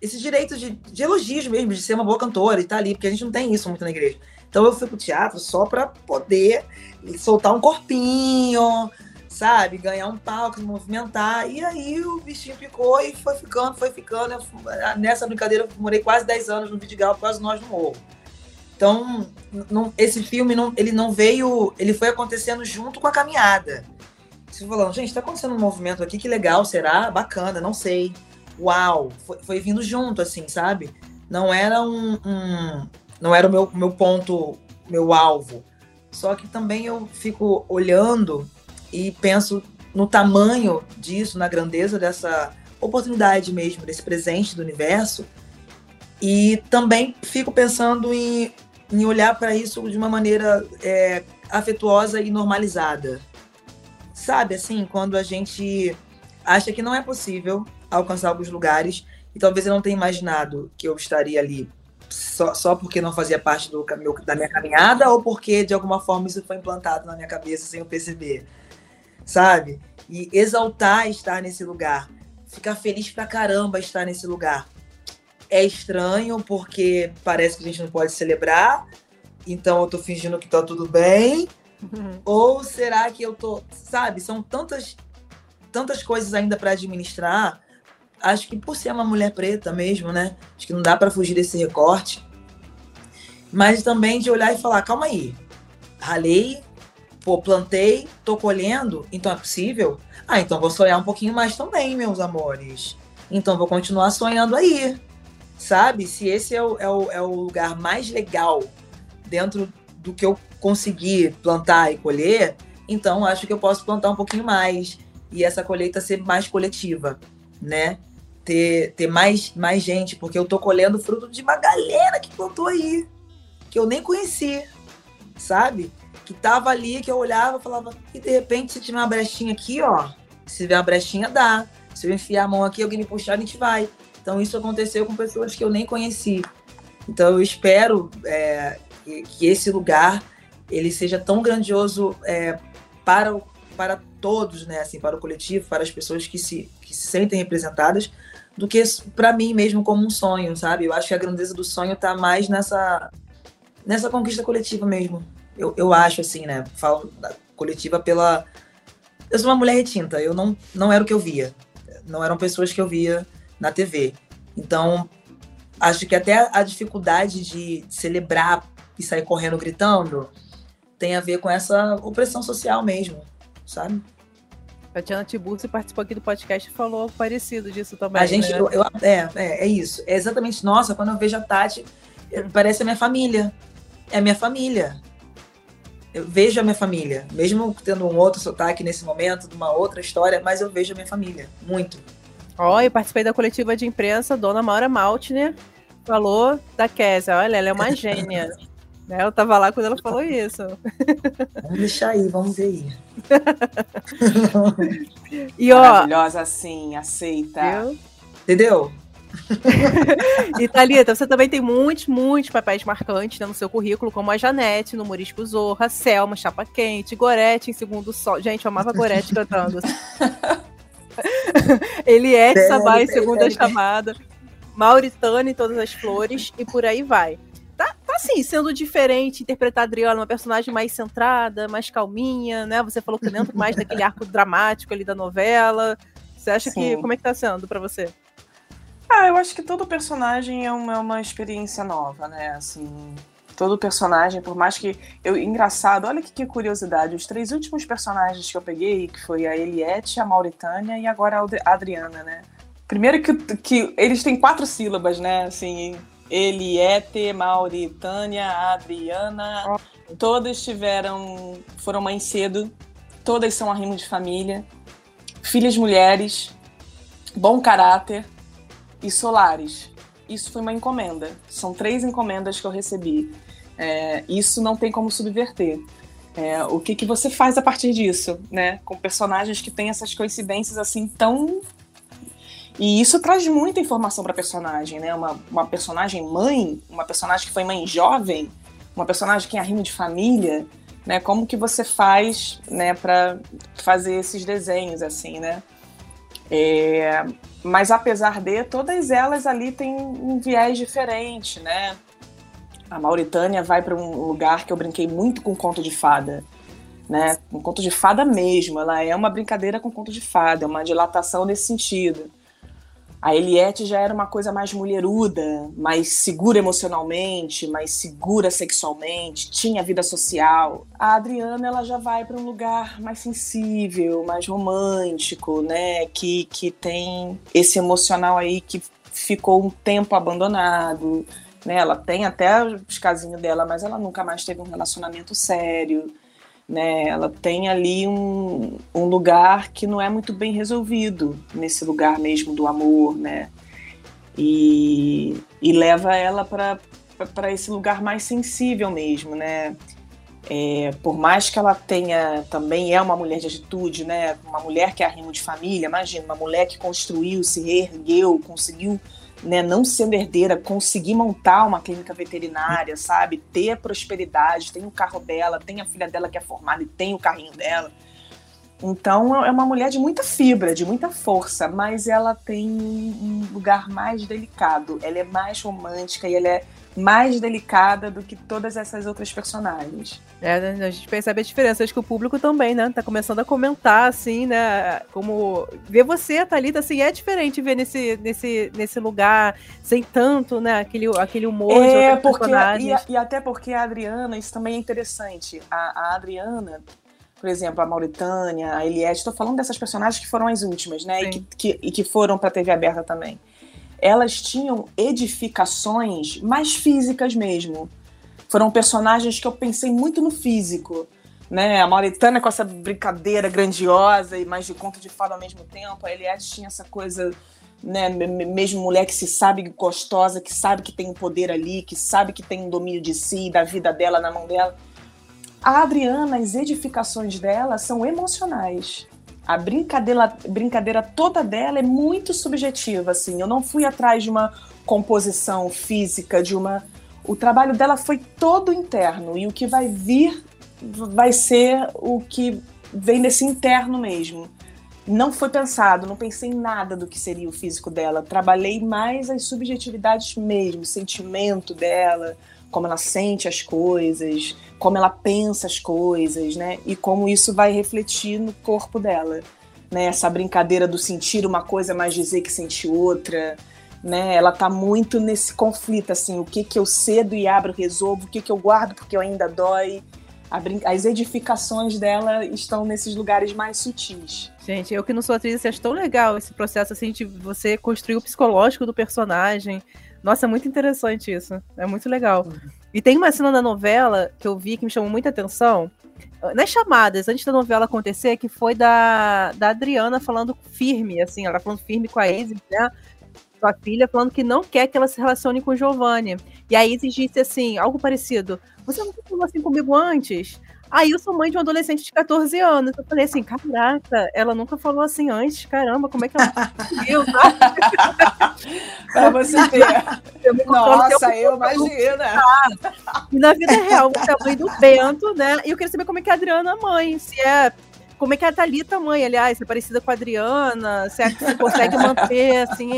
esses direitos de, de elogios mesmo, de ser uma boa cantora e tá ali, porque a gente não tem isso muito na igreja. Então eu fui pro teatro só para poder soltar um corpinho, sabe? Ganhar um palco, se movimentar. E aí o bichinho picou e foi ficando, foi ficando. Eu, nessa brincadeira eu morei quase 10 anos no Vidigal, quase nós no morro. Então, não, esse filme não, ele não veio, ele foi acontecendo junto com a caminhada. Você falando, gente, tá acontecendo um movimento aqui, que legal, será? Bacana, não sei. Uau, foi, foi vindo junto, assim, sabe? Não era um, um não era o meu, meu ponto, meu alvo. Só que também eu fico olhando e penso no tamanho disso, na grandeza dessa oportunidade mesmo, desse presente do universo. E também fico pensando em, em olhar para isso de uma maneira é, afetuosa e normalizada. Sabe, assim, quando a gente acha que não é possível alcançar alguns lugares, e talvez eu não tenha imaginado que eu estaria ali só, só porque não fazia parte do, meu, da minha caminhada ou porque de alguma forma isso foi implantado na minha cabeça sem eu perceber, sabe? E exaltar estar nesse lugar, ficar feliz pra caramba estar nesse lugar. É estranho porque parece que a gente não pode celebrar, então eu tô fingindo que tá tudo bem. Uhum. Ou será que eu tô, sabe? São tantas tantas coisas ainda para administrar acho que por ser uma mulher preta mesmo, né? Acho que não dá para fugir desse recorte. Mas também de olhar e falar, calma aí, ralei, pô, plantei, tô colhendo, então é possível? Ah, então vou sonhar um pouquinho mais também, meus amores. Então vou continuar sonhando aí, sabe? Se esse é o, é o, é o lugar mais legal dentro do que eu conseguir plantar e colher, então acho que eu posso plantar um pouquinho mais e essa colheita ser mais coletiva, né? ter, ter mais, mais gente, porque eu tô colhendo fruto de uma galera que plantou aí, que eu nem conheci, sabe? Que tava ali, que eu olhava e falava, e de repente, se tiver uma brechinha aqui, ó, se tiver uma brechinha, dá. Se eu enfiar a mão aqui, alguém me puxar, a gente vai. Então, isso aconteceu com pessoas que eu nem conheci. Então, eu espero é, que, esse lugar ele seja tão grandioso é, para, para todos, né? Assim, para o coletivo, para as pessoas que se, que se sentem representadas, do que para mim mesmo como um sonho, sabe? Eu acho que a grandeza do sonho tá mais nessa nessa conquista coletiva mesmo. Eu, eu acho assim, né? Falo da coletiva pela eu sou uma mulher retinta, eu não não era o que eu via. Não eram pessoas que eu via na TV. Então, acho que até a dificuldade de celebrar e sair correndo gritando tem a ver com essa opressão social mesmo, sabe? Tatiana Tiburcio participou aqui do podcast e falou parecido disso também. A gente, né? eu, eu, é, é, é, isso. É exatamente. Nossa, quando eu vejo a Tati, parece a minha família. É a minha família. Eu vejo a minha família, mesmo tendo um outro sotaque nesse momento, de uma outra história, mas eu vejo a minha família, muito. Ó, oh, eu participei da coletiva de imprensa, Dona Maura Maltner falou da Kézia. Olha, ela é uma gênia. Né? Eu tava lá quando ela falou isso. Vamos deixar aí, vamos ver aí. e, ó, Maravilhosa assim, aceita. Eu... Entendeu? e Thalita, você também tem muitos, muitos papéis marcantes né, no seu currículo, como a Janete no Morisco Zorra, Selma, Chapa Quente, Gorete em Segundo Sol. Gente, eu amava Gorete cantando. Eliette Sabá em Segunda Chamada, Mauritânia em Todas as Flores e por aí vai tá, tá assim, sendo diferente, interpretar a Adriana, uma personagem mais centrada, mais calminha, né? Você falou que dentro mais daquele arco dramático ali da novela. Você acha Sim. que. Como é que tá sendo para você? Ah, eu acho que todo personagem é uma, é uma experiência nova, né? Assim, todo personagem, por mais que. Eu, engraçado, olha que, que, curiosidade. Os três últimos personagens que eu peguei, que foi a Eliette, a Mauritânia e agora a Adriana, né? Primeiro que, que eles têm quatro sílabas, né? Assim, Eliette, Mauritânia, Adriana, todas tiveram, foram mães cedo, todas são arrimo de família, filhas mulheres, bom caráter e solares. Isso foi uma encomenda. São três encomendas que eu recebi. É, isso não tem como subverter. É, o que, que você faz a partir disso, né? Com personagens que têm essas coincidências assim tão E isso traz muita informação para personagem, né? Uma, uma personagem mãe, uma personagem que foi mãe jovem, uma personagem que é arrimo de família, né? Como que você faz, né, para fazer esses desenhos assim, né? É, mas apesar de todas elas ali têm um viés diferente, né? A Mauritânia vai para um lugar que eu brinquei muito com conto de fada, né? Um conto de fada mesmo. Ela é uma brincadeira com conto de fada, é uma dilatação nesse sentido. A Eliette já era uma coisa mais mulheruda, mais segura emocionalmente, mais segura sexualmente, tinha vida social. A Adriana ela já vai para um lugar mais sensível, mais romântico, né? Que, que tem esse emocional aí que ficou um tempo abandonado. Né? Ela tem até os casinhos dela, mas ela nunca mais teve um relacionamento sério né? Ela tem ali um, um lugar que não é muito bem resolvido nesse lugar mesmo do amor, né? E, e leva ela para esse lugar mais sensível mesmo, né? É, por mais que ela tenha também é uma mulher de atitude, né? Uma mulher que é arrimo de família, imagina, uma mulher que construiu, se reergueu, conseguiu né, não sendo herdeira, conseguir montar uma clínica veterinária, sabe? Ter prosperidade, tem o carro dela, tem a filha dela que é formada e tem o carrinho dela. Então é uma mulher de muita fibra, de muita força, mas ela tem um lugar mais delicado. Ela é mais romântica e ela é mais delicada do que todas essas outras personagens. É, né, a gente percebe a diferença. Acho que o público também, né? Tá começando a comentar, assim, né? Como ver você, Thalita, assim, é diferente ver nesse, nesse, nesse lugar sem tanto, né? Aquele, aquele humor é, de porque, e, e, até porque a Adriana, isso também é interessante. A, a Adriana, por exemplo, a Mauritânia, a Eliette, estou falando dessas personagens que foram as últimas, né? E que, que, e que foram para a TV aberta também elas tinham edificações mais físicas mesmo. Foram personagens que eu pensei muito no físico. Né? A Mauritânia com essa brincadeira grandiosa e mais de conto de fada ao mesmo tempo. A Eliade tinha essa coisa, né? mesmo mulher que se sabe gostosa, que sabe que tem um poder ali, que sabe que tem um domínio de si, da vida dela na mão dela. A Adriana, as edificações dela são emocionais a brincadeira, brincadeira toda dela é muito subjetiva, assim. Eu não fui atrás de uma composição física, de uma. O trabalho dela foi todo interno e o que vai vir vai ser o que vem desse interno mesmo. Não foi pensado, não pensei em nada do que seria o físico dela. Trabalhei mais as subjetividades mesmo, o sentimento dela, como ela sente as coisas, como ela pensa as coisas, né? E como isso vai refletir no corpo dela, né? Essa brincadeira do sentir uma coisa, mas dizer que sente outra, né? Ela tá muito nesse conflito, assim, o que que eu cedo e abro, resolvo, o que que eu guardo porque eu ainda dói. As edificações dela estão nesses lugares mais sutis. Gente, eu que não sou atriz, acho tão legal esse processo assim de você construir o psicológico do personagem, nossa, é muito interessante isso. É muito legal. E tem uma cena da novela que eu vi que me chamou muita atenção. Nas chamadas, antes da novela acontecer, que foi da, da Adriana falando firme, assim, ela falando firme com a Izzy, né? Sua filha, falando que não quer que ela se relacione com o Giovanni. E a Izzy disse assim, algo parecido. Você não falou assim comigo antes? Aí eu sou mãe de um adolescente de 14 anos. Eu falei assim, caraca, ela nunca falou assim antes, caramba, como é que ela conseguiu? pra você ver. Eu Nossa, eu imagino. E na vida real, você é mãe do Bento, né? E eu queria saber como é que a Adriana é mãe, se é como é que é a Thalita mãe, aliás, é parecida com a Adriana? Se é que você consegue manter, assim,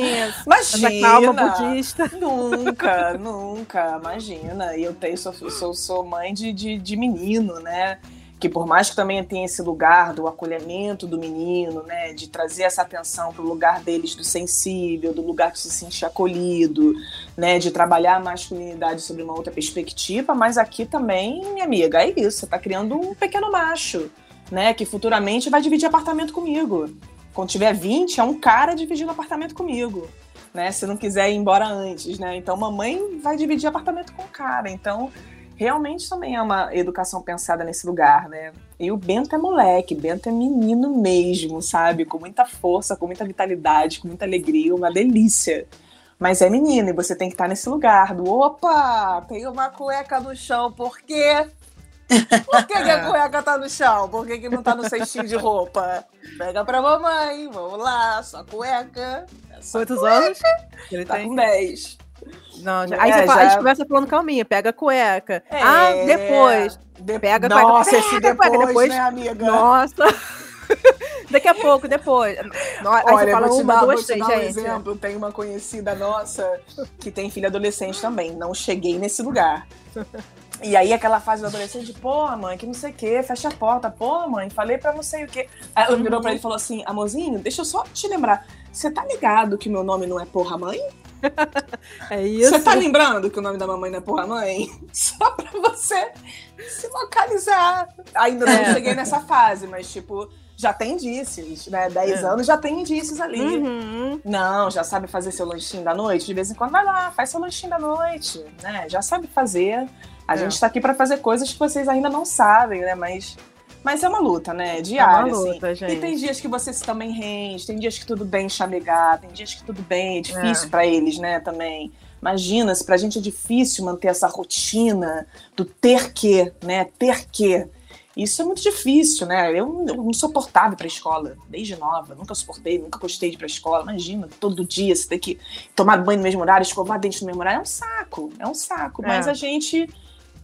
imagina, essa calma budista? Nunca, nunca, imagina. E eu tenho, sou, sou, sou mãe de, de, de menino, né? que por mais que também tenha esse lugar do acolhimento do menino, né, de trazer essa atenção para o lugar deles do sensível, do lugar de se sentir acolhido, né, de trabalhar a masculinidade sobre uma outra perspectiva, mas aqui também, minha amiga, é isso, você está criando um pequeno macho, né? Que futuramente vai dividir apartamento comigo. Quando tiver 20, é um cara dividindo apartamento comigo. Né, se não quiser ir embora antes, né? Então mamãe vai dividir apartamento com o cara. Então, realmente também é uma educação pensada nesse lugar, né? E o Bento é moleque, Bento é menino mesmo, sabe? Com muita força, com muita vitalidade, com muita alegria, uma delícia. Mas é menino e você tem que estar nesse lugar do opa, tem uma cueca no chão, por quê? Por que, que a cueca tá no chão? Por que, que não tá no cestinho de roupa? Pega pra mamãe, vamos lá, sua cueca. É sua Quantos cueca. anos? Ele Tá tem. com 10. Não, já- É, Aí você fala, já- a gente começa falando calminha, pega a cueca. É, Ah, depois. de- Pega a cueca, Nossa, pega esse a cueca, depois, depois- né, amiga? Nossa. Daqui a pouco, depois. No- Aí Olha, você fala vou te uma, dar, duas, três, um gente. exemplo. Tem uma conhecida nossa que tem filha adolescente também. Não cheguei nesse lugar. E aí, aquela fase do adolescente, pô, mãe, que não sei o quê, fecha a porta. Pô, mãe, falei pra não sei o quê. Aí ela virou pra ele e falou assim: amorzinho, deixa eu só te lembrar. Você tá ligado que meu nome não é porra mãe? É isso. Você tá lembrando que o nome da mamãe não é porra mãe? Só pra você se localizar. Ainda não É. cheguei nessa fase, mas tipo, já tem indícios, né? 10 É. anos já tem indícios ali. Uhum. Não, já sabe fazer seu lanchinho da noite? De vez em quando vai lá, faz seu lanchinho da noite, né? Já sabe fazer. A É. gente tá aqui pra fazer coisas que vocês ainda não sabem, né? Mas, mas é uma luta, né? Diária, É uma assim. luta, gente. E tem dias que você se também rende, tem dias que tudo bem chamegar, tem dias que tudo bem, é difícil pra eles, né, também. Imagina, se pra gente é difícil manter essa rotina do ter que, né, ter que. Isso é muito difícil, né? Eu, eu não suportava pra escola, desde nova. Nunca suportei, nunca gostei de ir pra escola. Imagina, todo dia você ter que tomar banho no mesmo horário, escovar dente no mesmo horário. É um saco, é um saco. É. Mas a gente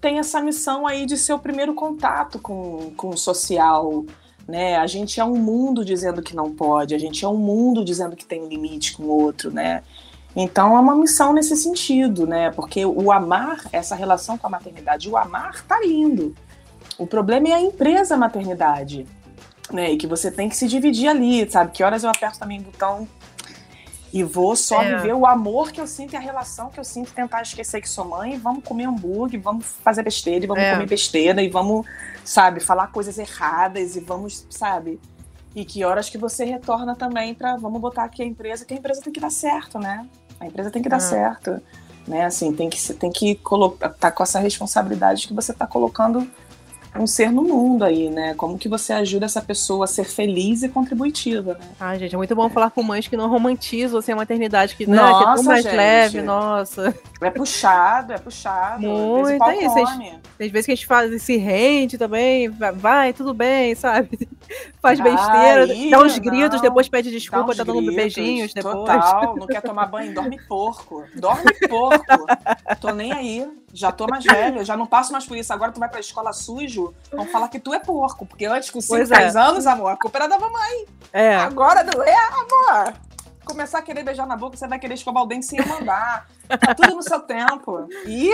tem essa missão aí de ser o primeiro contato com, com o social, né? A gente é um mundo dizendo que não pode, a gente é um mundo dizendo que tem um limite com o outro, né? Então é uma missão nesse sentido, né? Porque o amar, essa relação com a maternidade, o amar tá lindo. O problema é a empresa maternidade, né? E que você tem que se dividir ali, sabe? Que horas eu aperto também o botão e vou só É. viver o amor que eu sinto e a relação que eu sinto, tentar esquecer que sou mãe, e vamos comer hambúrguer, vamos fazer besteira, e vamos É. comer besteira, e vamos, sabe, falar coisas erradas, e vamos, sabe? E que horas que você retorna também pra, vamos botar aqui a empresa, que a empresa tem que dar certo, né? A empresa tem que dar Ah. certo, né? Assim, tem que, tem que colocar, tá com essa responsabilidade que você tá colocando um ser no mundo aí, né? Como que você ajuda essa pessoa a ser feliz e contributiva, né? Ai, gente, é muito bom falar com mães que não romantizam assim, a maternidade, que, né, que é tão mais gente. leve, nossa. É puxado, é puxado. Muito, é isso. Às vezes que a gente faz, se rende também, vai, tudo bem, sabe? Faz besteira, dá uns não. gritos, depois pede Dá desculpa, uns tá dando gritos, beijinhos depois. Total, não quer tomar banho, dorme porco. Dorme porco. tô nem aí. Já tô mais velho, já não passo mais por isso. Agora tu vai pra escola sujo, vão falar que tu é porco. Porque antes, com 5, Pois é. 10 anos, amor, a culpa era da mamãe. É, Agora não é, amor. Começar a querer beijar na boca, você vai querer escovar o dente sem mandar. Tá tudo no seu tempo. E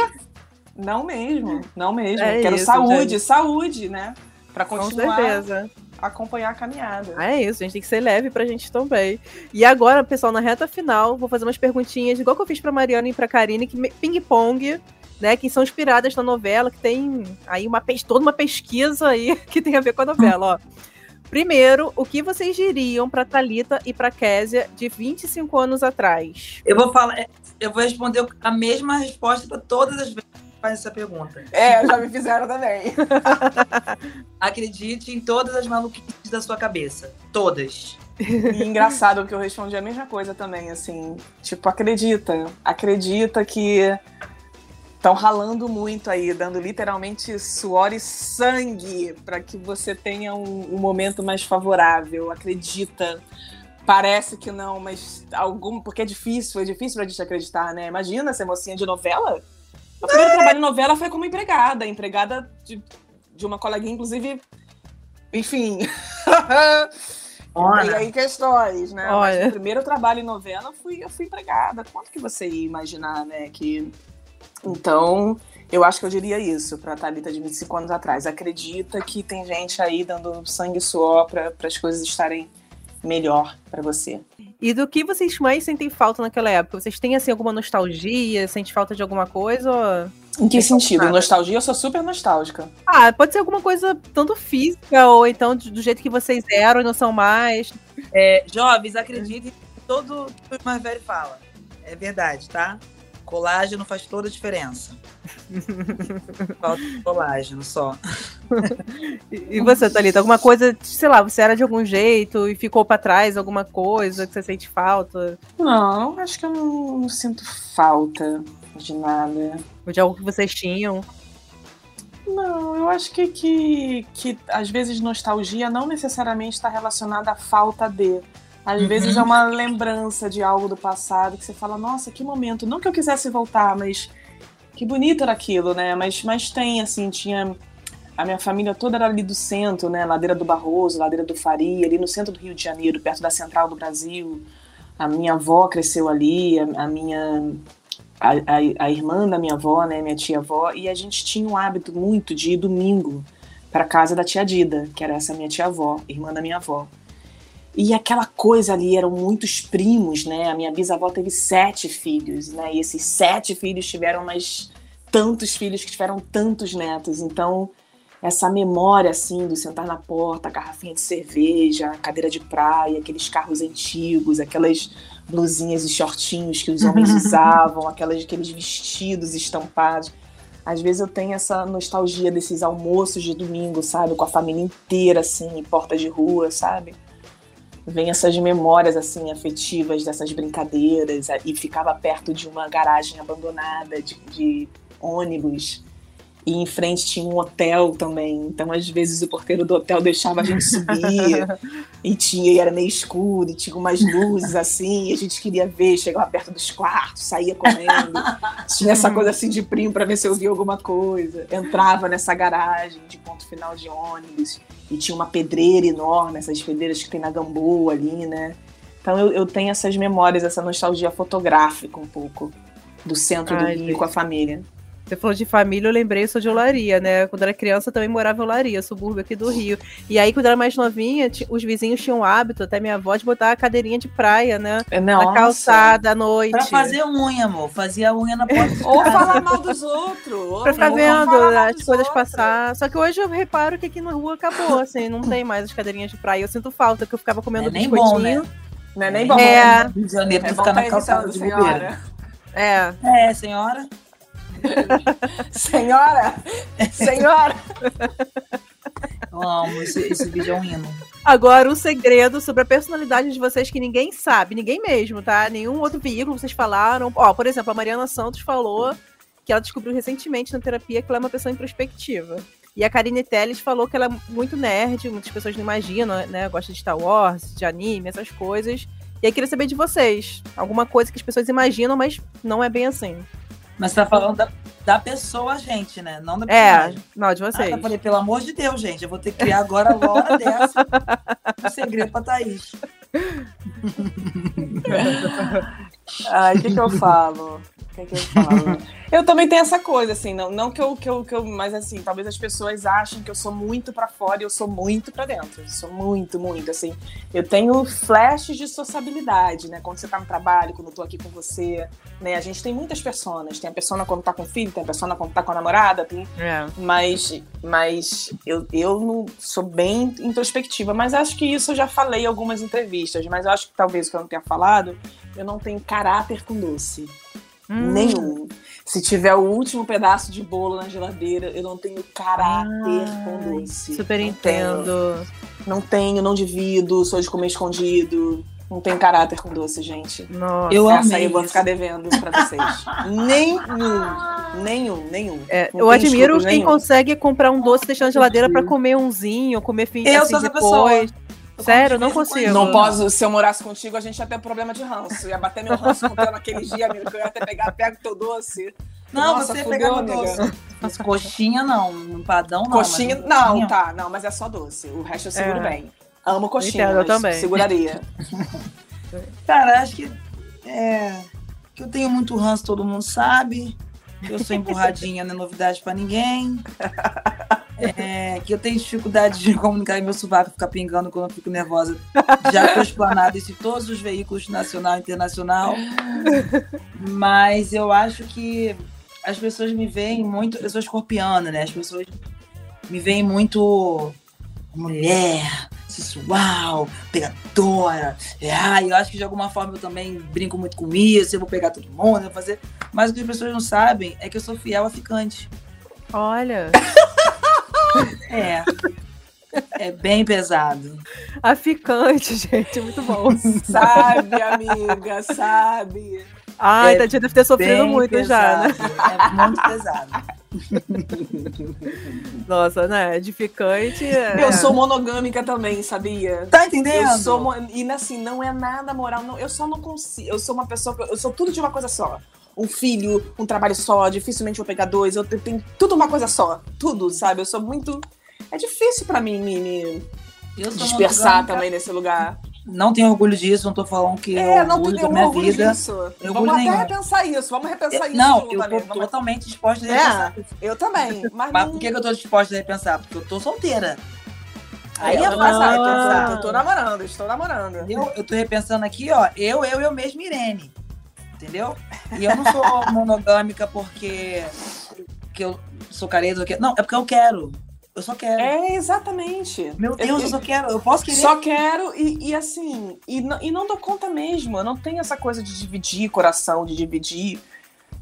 não mesmo, não mesmo. É Quero isso, saúde, gente. saúde, né? Pra com continuar certeza. Acompanhar a caminhada. É isso, a gente tem que ser leve pra gente também. E agora, pessoal, na reta final, vou fazer umas perguntinhas, igual que eu fiz pra Mariana e pra Karine, que me- ping-pong, né? Que são inspiradas na novela, que tem aí uma toda uma pesquisa aí que tem a ver com a novela, ó. Primeiro, o que vocês diriam pra Thalita e pra Késia de 25 anos atrás? Eu vou falar, eu vou responder a mesma resposta para todas as vezes faz essa pergunta. É, já me fizeram também. Acredite em todas as maluquices da sua cabeça. Todas. E engraçado que eu respondi a mesma coisa também, assim. Tipo, acredita. Acredita que estão ralando muito aí, dando literalmente suor e sangue para que você tenha um, um momento mais favorável. Acredita. Parece que não, mas algum. Porque é difícil, é difícil pra gente acreditar, né? Imagina ser mocinha de novela. O primeiro trabalho em novela foi como empregada, empregada de, de uma coleguinha, inclusive. Enfim. Olha. Tem aí questões, né? Olha. Mas no primeiro trabalho em novela eu fui, eu fui empregada. Quanto que você ia imaginar, né? Que... Então, eu acho que eu diria isso pra Thalita de 25 anos atrás. Acredita que tem gente aí dando sangue e suor para as coisas estarem melhor pra você. E do que vocês mais sentem falta naquela época? Vocês têm, assim, alguma nostalgia? Sente falta de alguma coisa? Ou... Em que sentido? Nostalgia, eu sou super nostálgica. Ah, pode ser alguma coisa tanto física, ou então do jeito que vocês eram e não são mais. É, jovens, acreditem que o mais velho fala. É verdade, tá? Colágeno faz toda a diferença. Falta de colágeno só. E e você, Thalita? Alguma coisa, sei lá, você era de algum jeito e ficou pra trás alguma coisa que você sente falta? Não, acho que eu não, não sinto falta de nada. Ou de algo que vocês tinham? Não, eu acho que, que, que às vezes nostalgia não necessariamente está relacionada à falta de. Às Uhum. vezes é uma lembrança de algo do passado que você fala, nossa, que momento. Não que eu quisesse voltar, mas que bonito era aquilo, né? Mas, mas tem, assim, tinha. A minha família toda era ali do centro, né? Ladeira do Barroso, Ladeira do Faria, ali no centro do Rio de Janeiro, perto da Central do Brasil. A minha avó cresceu ali, a, a minha. A, a, a irmã da minha avó, né? Minha tia-avó, e a gente tinha um hábito muito de ir domingo para casa da tia Dida, que era essa minha tia-avó, irmã da minha avó. E aquela coisa ali, eram muitos primos, né? A minha bisavó teve sete filhos, né? E esses sete filhos tiveram mais tantos filhos que tiveram tantos netos. Então, essa memória, assim, do sentar na porta, a garrafinha de cerveja, a cadeira de praia, aqueles carros antigos, aquelas blusinhas e shortinhos que os homens usavam, aquelas, aqueles vestidos estampados. Às vezes eu tenho essa nostalgia desses almoços de domingo, sabe? Com a família inteira, assim, em porta de rua, sabe? Vem essas memórias, assim, afetivas dessas brincadeiras. E ficava perto de uma garagem abandonada de, de ônibus. E em frente tinha um hotel também. Então, às vezes, o porteiro do hotel deixava a gente subir. e tinha, e era meio escuro, e tinha umas luzes assim, e a gente queria ver, chegava perto dos quartos, saía correndo. tinha essa coisa assim de primo para ver se eu via alguma coisa. Entrava nessa garagem de ponto final de ônibus. E tinha uma pedreira enorme, essas pedreiras que tem na Gamboa ali, né? Então eu, eu tenho essas memórias, essa nostalgia fotográfica um pouco do centro do Ai, Rio gente. com a família. Você falou de família, eu lembrei, eu sou de Olaria, né? Quando era criança, eu também morava em Olaria, subúrbio aqui do Rio. E aí, quando era mais novinha, os vizinhos tinham o hábito, até minha avó, de botar a cadeirinha de praia, né? Nossa. Na calçada à noite. Pra fazer unha, amor. Fazia unha na porta. Ou falar mal dos outros. ou- Pra ficar ou vendo as coisas outros. passar. Só que hoje eu reparo que aqui na rua acabou, assim, não tem mais as cadeirinhas de praia. Eu sinto falta, que eu ficava comendo É nem biscoitinho. bom, né? Não é nem bom. É. né? Rio de Janeiro, É tu ficar na calçada de bobeira. É. É, senhora. Senhora! Senhora! Eu amo. Esse, esse vídeo é um hino. Agora, o segredo sobre a personalidade de vocês que ninguém sabe, ninguém mesmo, tá? Nenhum outro veículo vocês falaram. Ó, por exemplo, a Mariana Santos falou que ela descobriu recentemente na terapia que ela é uma pessoa introspectiva. E a Karine Telles falou que ela é muito nerd, muitas pessoas não imaginam, né? Gosta de Star Wars, de anime, essas coisas. E aí queria saber de vocês. Alguma coisa que as pessoas imaginam, mas não é bem assim. Mas tá falando da, da pessoa, gente, né? Não da É, personagem. não, de Ah, vocês. eu falei, pelo amor de Deus, gente, eu vou ter que criar agora a hora dessa. Um segredo pra Thaís. Ai, o que, que eu falo? O que, que eu falo? Eu também tenho essa coisa, assim, não, não que, eu, que, eu, que eu. Mas assim, talvez as pessoas achem que eu sou muito pra fora e eu sou muito pra dentro. Eu sou muito, muito, assim. Eu tenho flashes de sociabilidade, né? Quando você tá no trabalho, quando eu tô aqui com você, né? A gente tem muitas personas. Tem a persona quando tá com o filho, tem a persona quando tá com a namorada, tem É. mas, mas eu, eu não sou bem introspectiva, mas acho que isso eu já falei em algumas entrevistas, mas eu acho que talvez o que eu não tenha falado, eu não tenho caráter com doce. Hum. Nenhum. Se tiver o último pedaço de bolo na geladeira, eu não tenho caráter com Ai, doce. Super Não entendo. Não tenho, não divido, sou de comer escondido. Não tenho caráter com doce, gente. Nossa. Eu Essa amei aí eu vou isso. ficar devendo pra vocês. nenhum. Nenhum, nenhum. É, eu admiro quem nenhum. consegue comprar um doce e deixar na geladeira pra comer umzinho, comer fim Eu assim, sou essa depois. Sério, eu não consigo. Não posso, se eu morasse contigo, a gente ia ter problema de ranço. Ia bater meu ranço com naquele dia, amigo, que eu ia até pegar, pega o teu doce. Não, Nossa, você no amiga. doce. Mas coxinha não, empadão não. Coxinha, mas não, coxinha- tá, não, mas é só doce. O resto eu seguro É. bem. Amo coxinha, Entendo, eu também. seguraria. Cara, acho que é que eu tenho muito ranço, todo mundo sabe. Que eu sou emburradinha, não é novidade pra ninguém. É, que eu tenho dificuldade de comunicar e meu sovaco fica pingando quando eu fico nervosa. Já foi explanado isso em todos os veículos nacional e internacional. Mas eu acho que as pessoas me veem muito. Eu sou escorpiana, né? As pessoas me veem muito mulher, sensual, pegadora. Ah, eu acho que de alguma forma eu também brinco muito com isso, eu vou pegar todo mundo, eu vou fazer. Mas o que as pessoas não sabem é que eu sou fiel a ficante. Olha, É. É bem pesado. a ficante, gente, muito bom. Sabe, amiga, sabe. Ai, É Tadinha deve ter sofrido muito já, né? pesado. É muito pesado. Nossa, né? Edificante. é. Eu sou monogâmica também, sabia? Tá entendendo? Eu sou mo- e assim, não é nada moral, não. Eu só não consigo. Eu sou uma pessoa, que- eu sou tudo de uma coisa só. Um filho, um trabalho só, dificilmente vou pegar dois, eu te- tenho tudo uma coisa só. Tudo, sabe? Eu sou muito é difícil pra mim me, me Eu sou dispersar monogâmica, também nesse lugar. Não tenho orgulho disso, não tô falando que É, é não orgulho tenho da minha orgulho vida. disso. Vamos até nenhum. repensar isso, vamos repensar isso. não, eu tô. Vamos- totalmente disposta a É, repensar. eu também. Mas, Mas por que, que eu tô disposta a repensar? Porque eu tô solteira. Aí eu é tô, fácil. eu tô- eu tô namorando, estou namorando. Entendeu? Eu tô repensando aqui, ó, eu, eu, eu mesmo, Irene. Entendeu? E eu não sou monogâmica porque, porque eu sou careta. que- Não, é porque eu quero. Eu só quero. É, exatamente. Meu Deus, eu, eu, só quero. Eu posso querer. Só quero e, e assim, e, não- e não dou conta mesmo. Eu não tenho essa coisa de dividir coração, de dividir.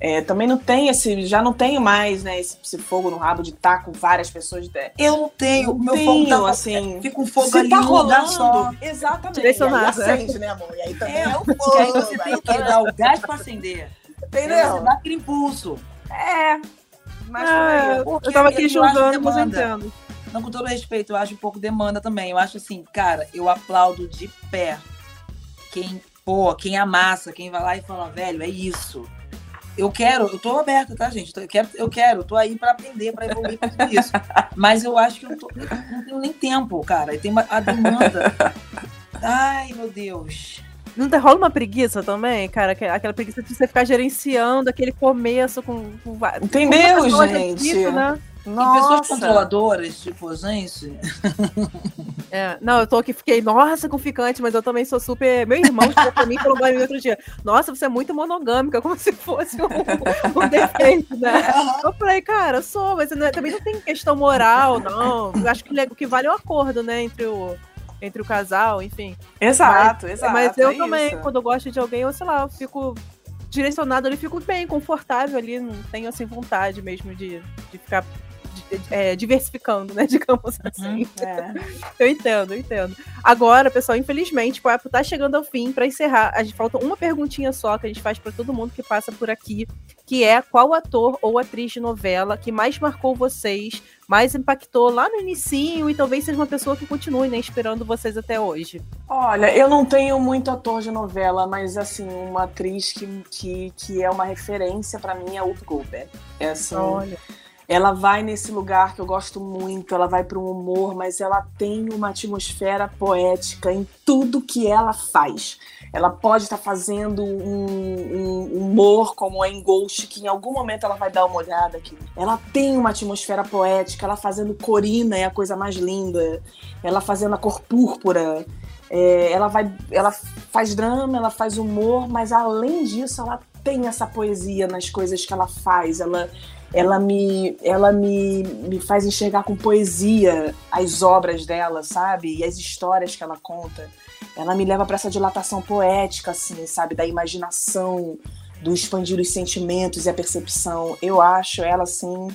É, também não tem esse, já não tenho mais, né, esse, esse fogo no rabo de estar com várias pessoas. De, Eu não tenho. não meu tenho, fogo tá assim. Fica um fogo se ali tá lugar só. rolando, exatamente. Direcionado, E aí acende, né, amor? E aí também é, o Porque aí fogo. você tem que dar o gás pra acender. Aí Você Entendeu? dá aquele impulso. É. Mas Ah, eu tava aqui julgando, mas eu demanda. entendo. Não, com todo respeito, eu acho um pouco demanda também. Eu acho assim, cara, eu aplaudo de pé quem, pô, quem amassa, quem vai lá e fala, velho, é isso. Eu quero, eu tô aberta, tá, gente? Eu quero, eu quero, eu tô aí pra aprender, pra evoluir com tudo isso. Mas eu acho que eu não, tô- eu não tenho nem tempo, cara. Tem uma, a demanda. Ai, meu Deus. Não te- rola uma preguiça também, cara? Que- Aquela preguiça de você ficar gerenciando aquele começo com, com Entendeu, com gente? aqui, né? E pessoas Nossa. controladoras, tipo, gente. É, não, eu tô aqui, fiquei, nossa, com ficante, mas eu também sou super. Meu irmão chegou pra mim e falou pra mim outro dia: Nossa, você é muito monogâmica, como se fosse um, um defeito, né? Eu falei, cara, eu sou, mas não é- também não tem questão moral, não. Eu acho que o que vale é o acordo, né, entre o, entre o casal, enfim. Exato, exato. mas eu é também, isso. quando eu gosto de alguém, eu sei lá, eu fico direcionado ali, fico bem, confortável ali, não tenho assim vontade mesmo de, de ficar é, diversificando, né, digamos assim. É. Eu entendo, eu entendo. Agora, pessoal, infelizmente, o papo tá chegando ao fim. Pra encerrar, a gente falta uma perguntinha só que a gente faz pra todo mundo que passa por aqui, que é qual ator ou atriz de novela que mais marcou vocês, mais impactou lá no inicinho e talvez seja uma pessoa que continue, né, esperando vocês até hoje. Olha, eu não tenho muito ator de novela, mas assim, uma atriz que, que, que é uma referência pra mim é a Whoopi Goldberg. É assim, Olha. Ela vai nesse lugar que eu gosto muito, ela vai para um humor, mas ela tem uma atmosfera poética em tudo que ela faz. Ela pode estar fazendo um, um humor como é em Ghost, que em algum momento ela vai dar uma olhada aqui. Ela tem uma atmosfera poética, ela fazendo Corina é a coisa mais linda, ela fazendo a cor púrpura. é, ela vai, ela faz drama, ela faz humor, mas além disso, ela tem essa poesia nas coisas que ela faz. Ela, ela me, ela me, me faz enxergar com poesia as obras dela, sabe? E as histórias que ela conta. Ela me leva para essa dilatação poética, assim, sabe? Da imaginação, do expandir os sentimentos e a percepção. Eu acho ela, assim,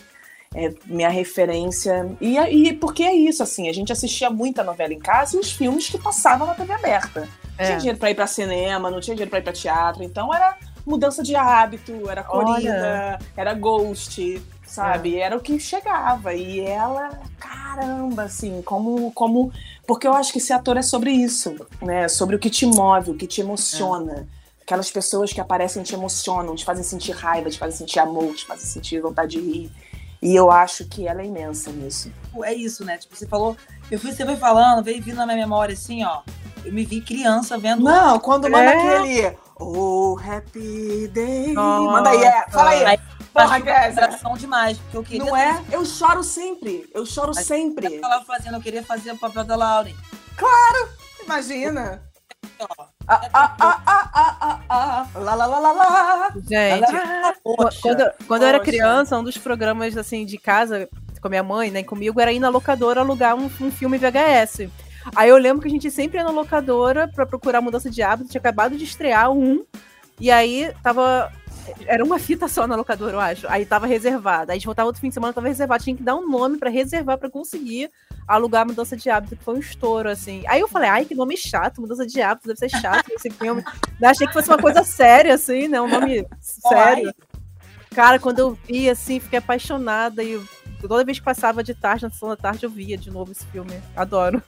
é minha referência. E, e porque é isso, assim, a gente assistia muita novela em casa e os filmes que passavam na TV aberta. Não tinha É. dinheiro pra ir pra cinema, não tinha dinheiro pra ir pra teatro, então era mudança de hábito, era corrida, era ghost, sabe? Era o que chegava. E ela, caramba, assim, como. como Porque eu acho que ser ator é sobre isso, né? Sobre o que te move, o que te emociona. Aquelas pessoas que aparecem te emocionam, te fazem sentir raiva, te fazem sentir amor, te fazem sentir vontade de rir. E eu acho que ela é imensa nisso. É isso, né? Tipo, você falou, eu fui, você foi falando, veio vindo na minha memória assim, ó. Eu me vi criança vendo. Não, quando manda É? aquele. Oh, happy day. Nossa. Manda aí, é. Fala aí. Aí, Porra, coração demais, porque eu queria Não é? Eu choro sempre. Eu choro Mas- sempre. ter ela fazendo, eu queria fazer o papel da Lauren. Imagina. Ah, ah, ah, ah, ah, ah, ah. Lá, lá, lá, lá, lá. Gente, quando, quando eu era criança, um dos programas assim de casa com a minha mãe, né, comigo era ir na locadora alugar um, um filme VHS. Aí eu lembro que a gente sempre ia na locadora pra procurar mudança de hábito, tinha acabado de estrear um, e aí tava era uma fita só na locadora, eu acho. Aí tava reservada. Aí a gente voltava outro fim de semana, tava reservado. Tinha que dar um nome pra reservar pra conseguir alugar a mudança de hábito, que foi um estouro, assim. Aí eu falei, ai, que nome chato, mudança de hábito, deve ser chato esse filme. Eu achei que fosse uma coisa séria, assim, né? Um nome sério. Cara, quando eu vi, assim, fiquei apaixonada e toda vez que passava de tarde, na sessão da tarde, eu via de novo esse filme. Adoro.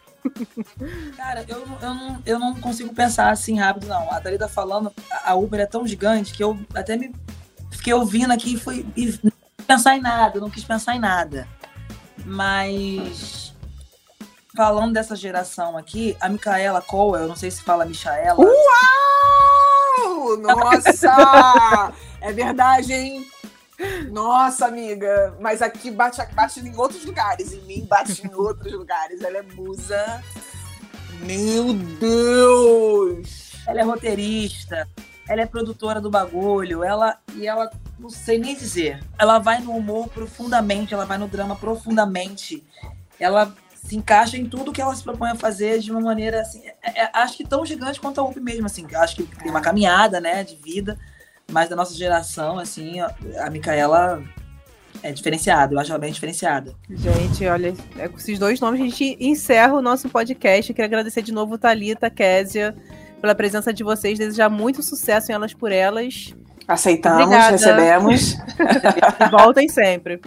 Cara, eu, eu, não, eu não consigo pensar assim rápido, não. A Thalita falando, a Uber é tão gigante que eu até me fiquei ouvindo aqui e fui e não quis pensar em nada, não quis pensar em nada. Mas falando dessa geração aqui, a Micaela Cowell, eu não sei se fala Michaela. Uau! Nossa! é verdade, hein? Nossa, amiga, mas aqui bate, bate em outros lugares. Em mim bate em outros lugares. Ela é musa. Meu Deus! Ela é roteirista, ela é produtora do bagulho, ela e ela não sei nem dizer. Ela vai no humor profundamente, ela vai no drama profundamente. Ela se encaixa em tudo que ela se propõe a fazer de uma maneira assim, é, é, acho que tão gigante quanto a UP mesmo assim. Acho que tem uma caminhada, né, de vida mas da nossa geração, assim, a Micaela é diferenciada, eu acho ela bem diferenciada. Gente, olha, é com esses dois nomes a gente encerra o nosso podcast. Eu queria agradecer de novo Thalita, Késia, pela presença de vocês, desejar muito sucesso em Elas por Elas. Aceitamos, Obrigada. recebemos. voltem sempre.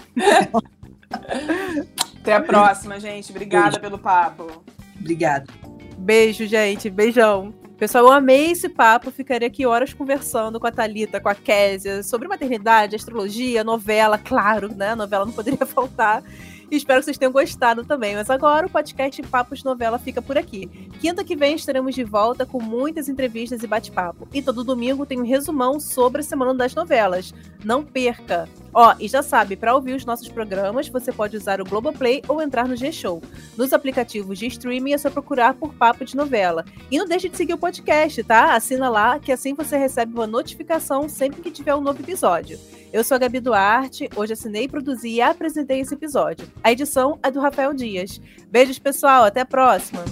Até a próxima, gente. Obrigada Beijo. pelo papo. Obrigado. Beijo, gente. Beijão. Pessoal, eu amei esse papo, ficaria aqui horas conversando com a Talita, com a Késia, sobre maternidade, astrologia, novela, claro, né? A novela não poderia faltar. Espero que vocês tenham gostado também. Mas agora o podcast Papos Novela fica por aqui. Quinta que vem estaremos de volta com muitas entrevistas e bate-papo. E todo domingo tem um resumão sobre a Semana das Novelas. Não perca! Ó, e já sabe, para ouvir os nossos programas, você pode usar o Globoplay ou entrar no G-Show. Nos aplicativos de streaming é só procurar por Papo de Novela. E não deixe de seguir o podcast, tá? Assina lá, que assim você recebe uma notificação sempre que tiver um novo episódio. Eu sou a Gabi Duarte, hoje assinei, produzi e apresentei esse episódio. A edição é do Rafael Dias. Beijos, pessoal, até a próxima!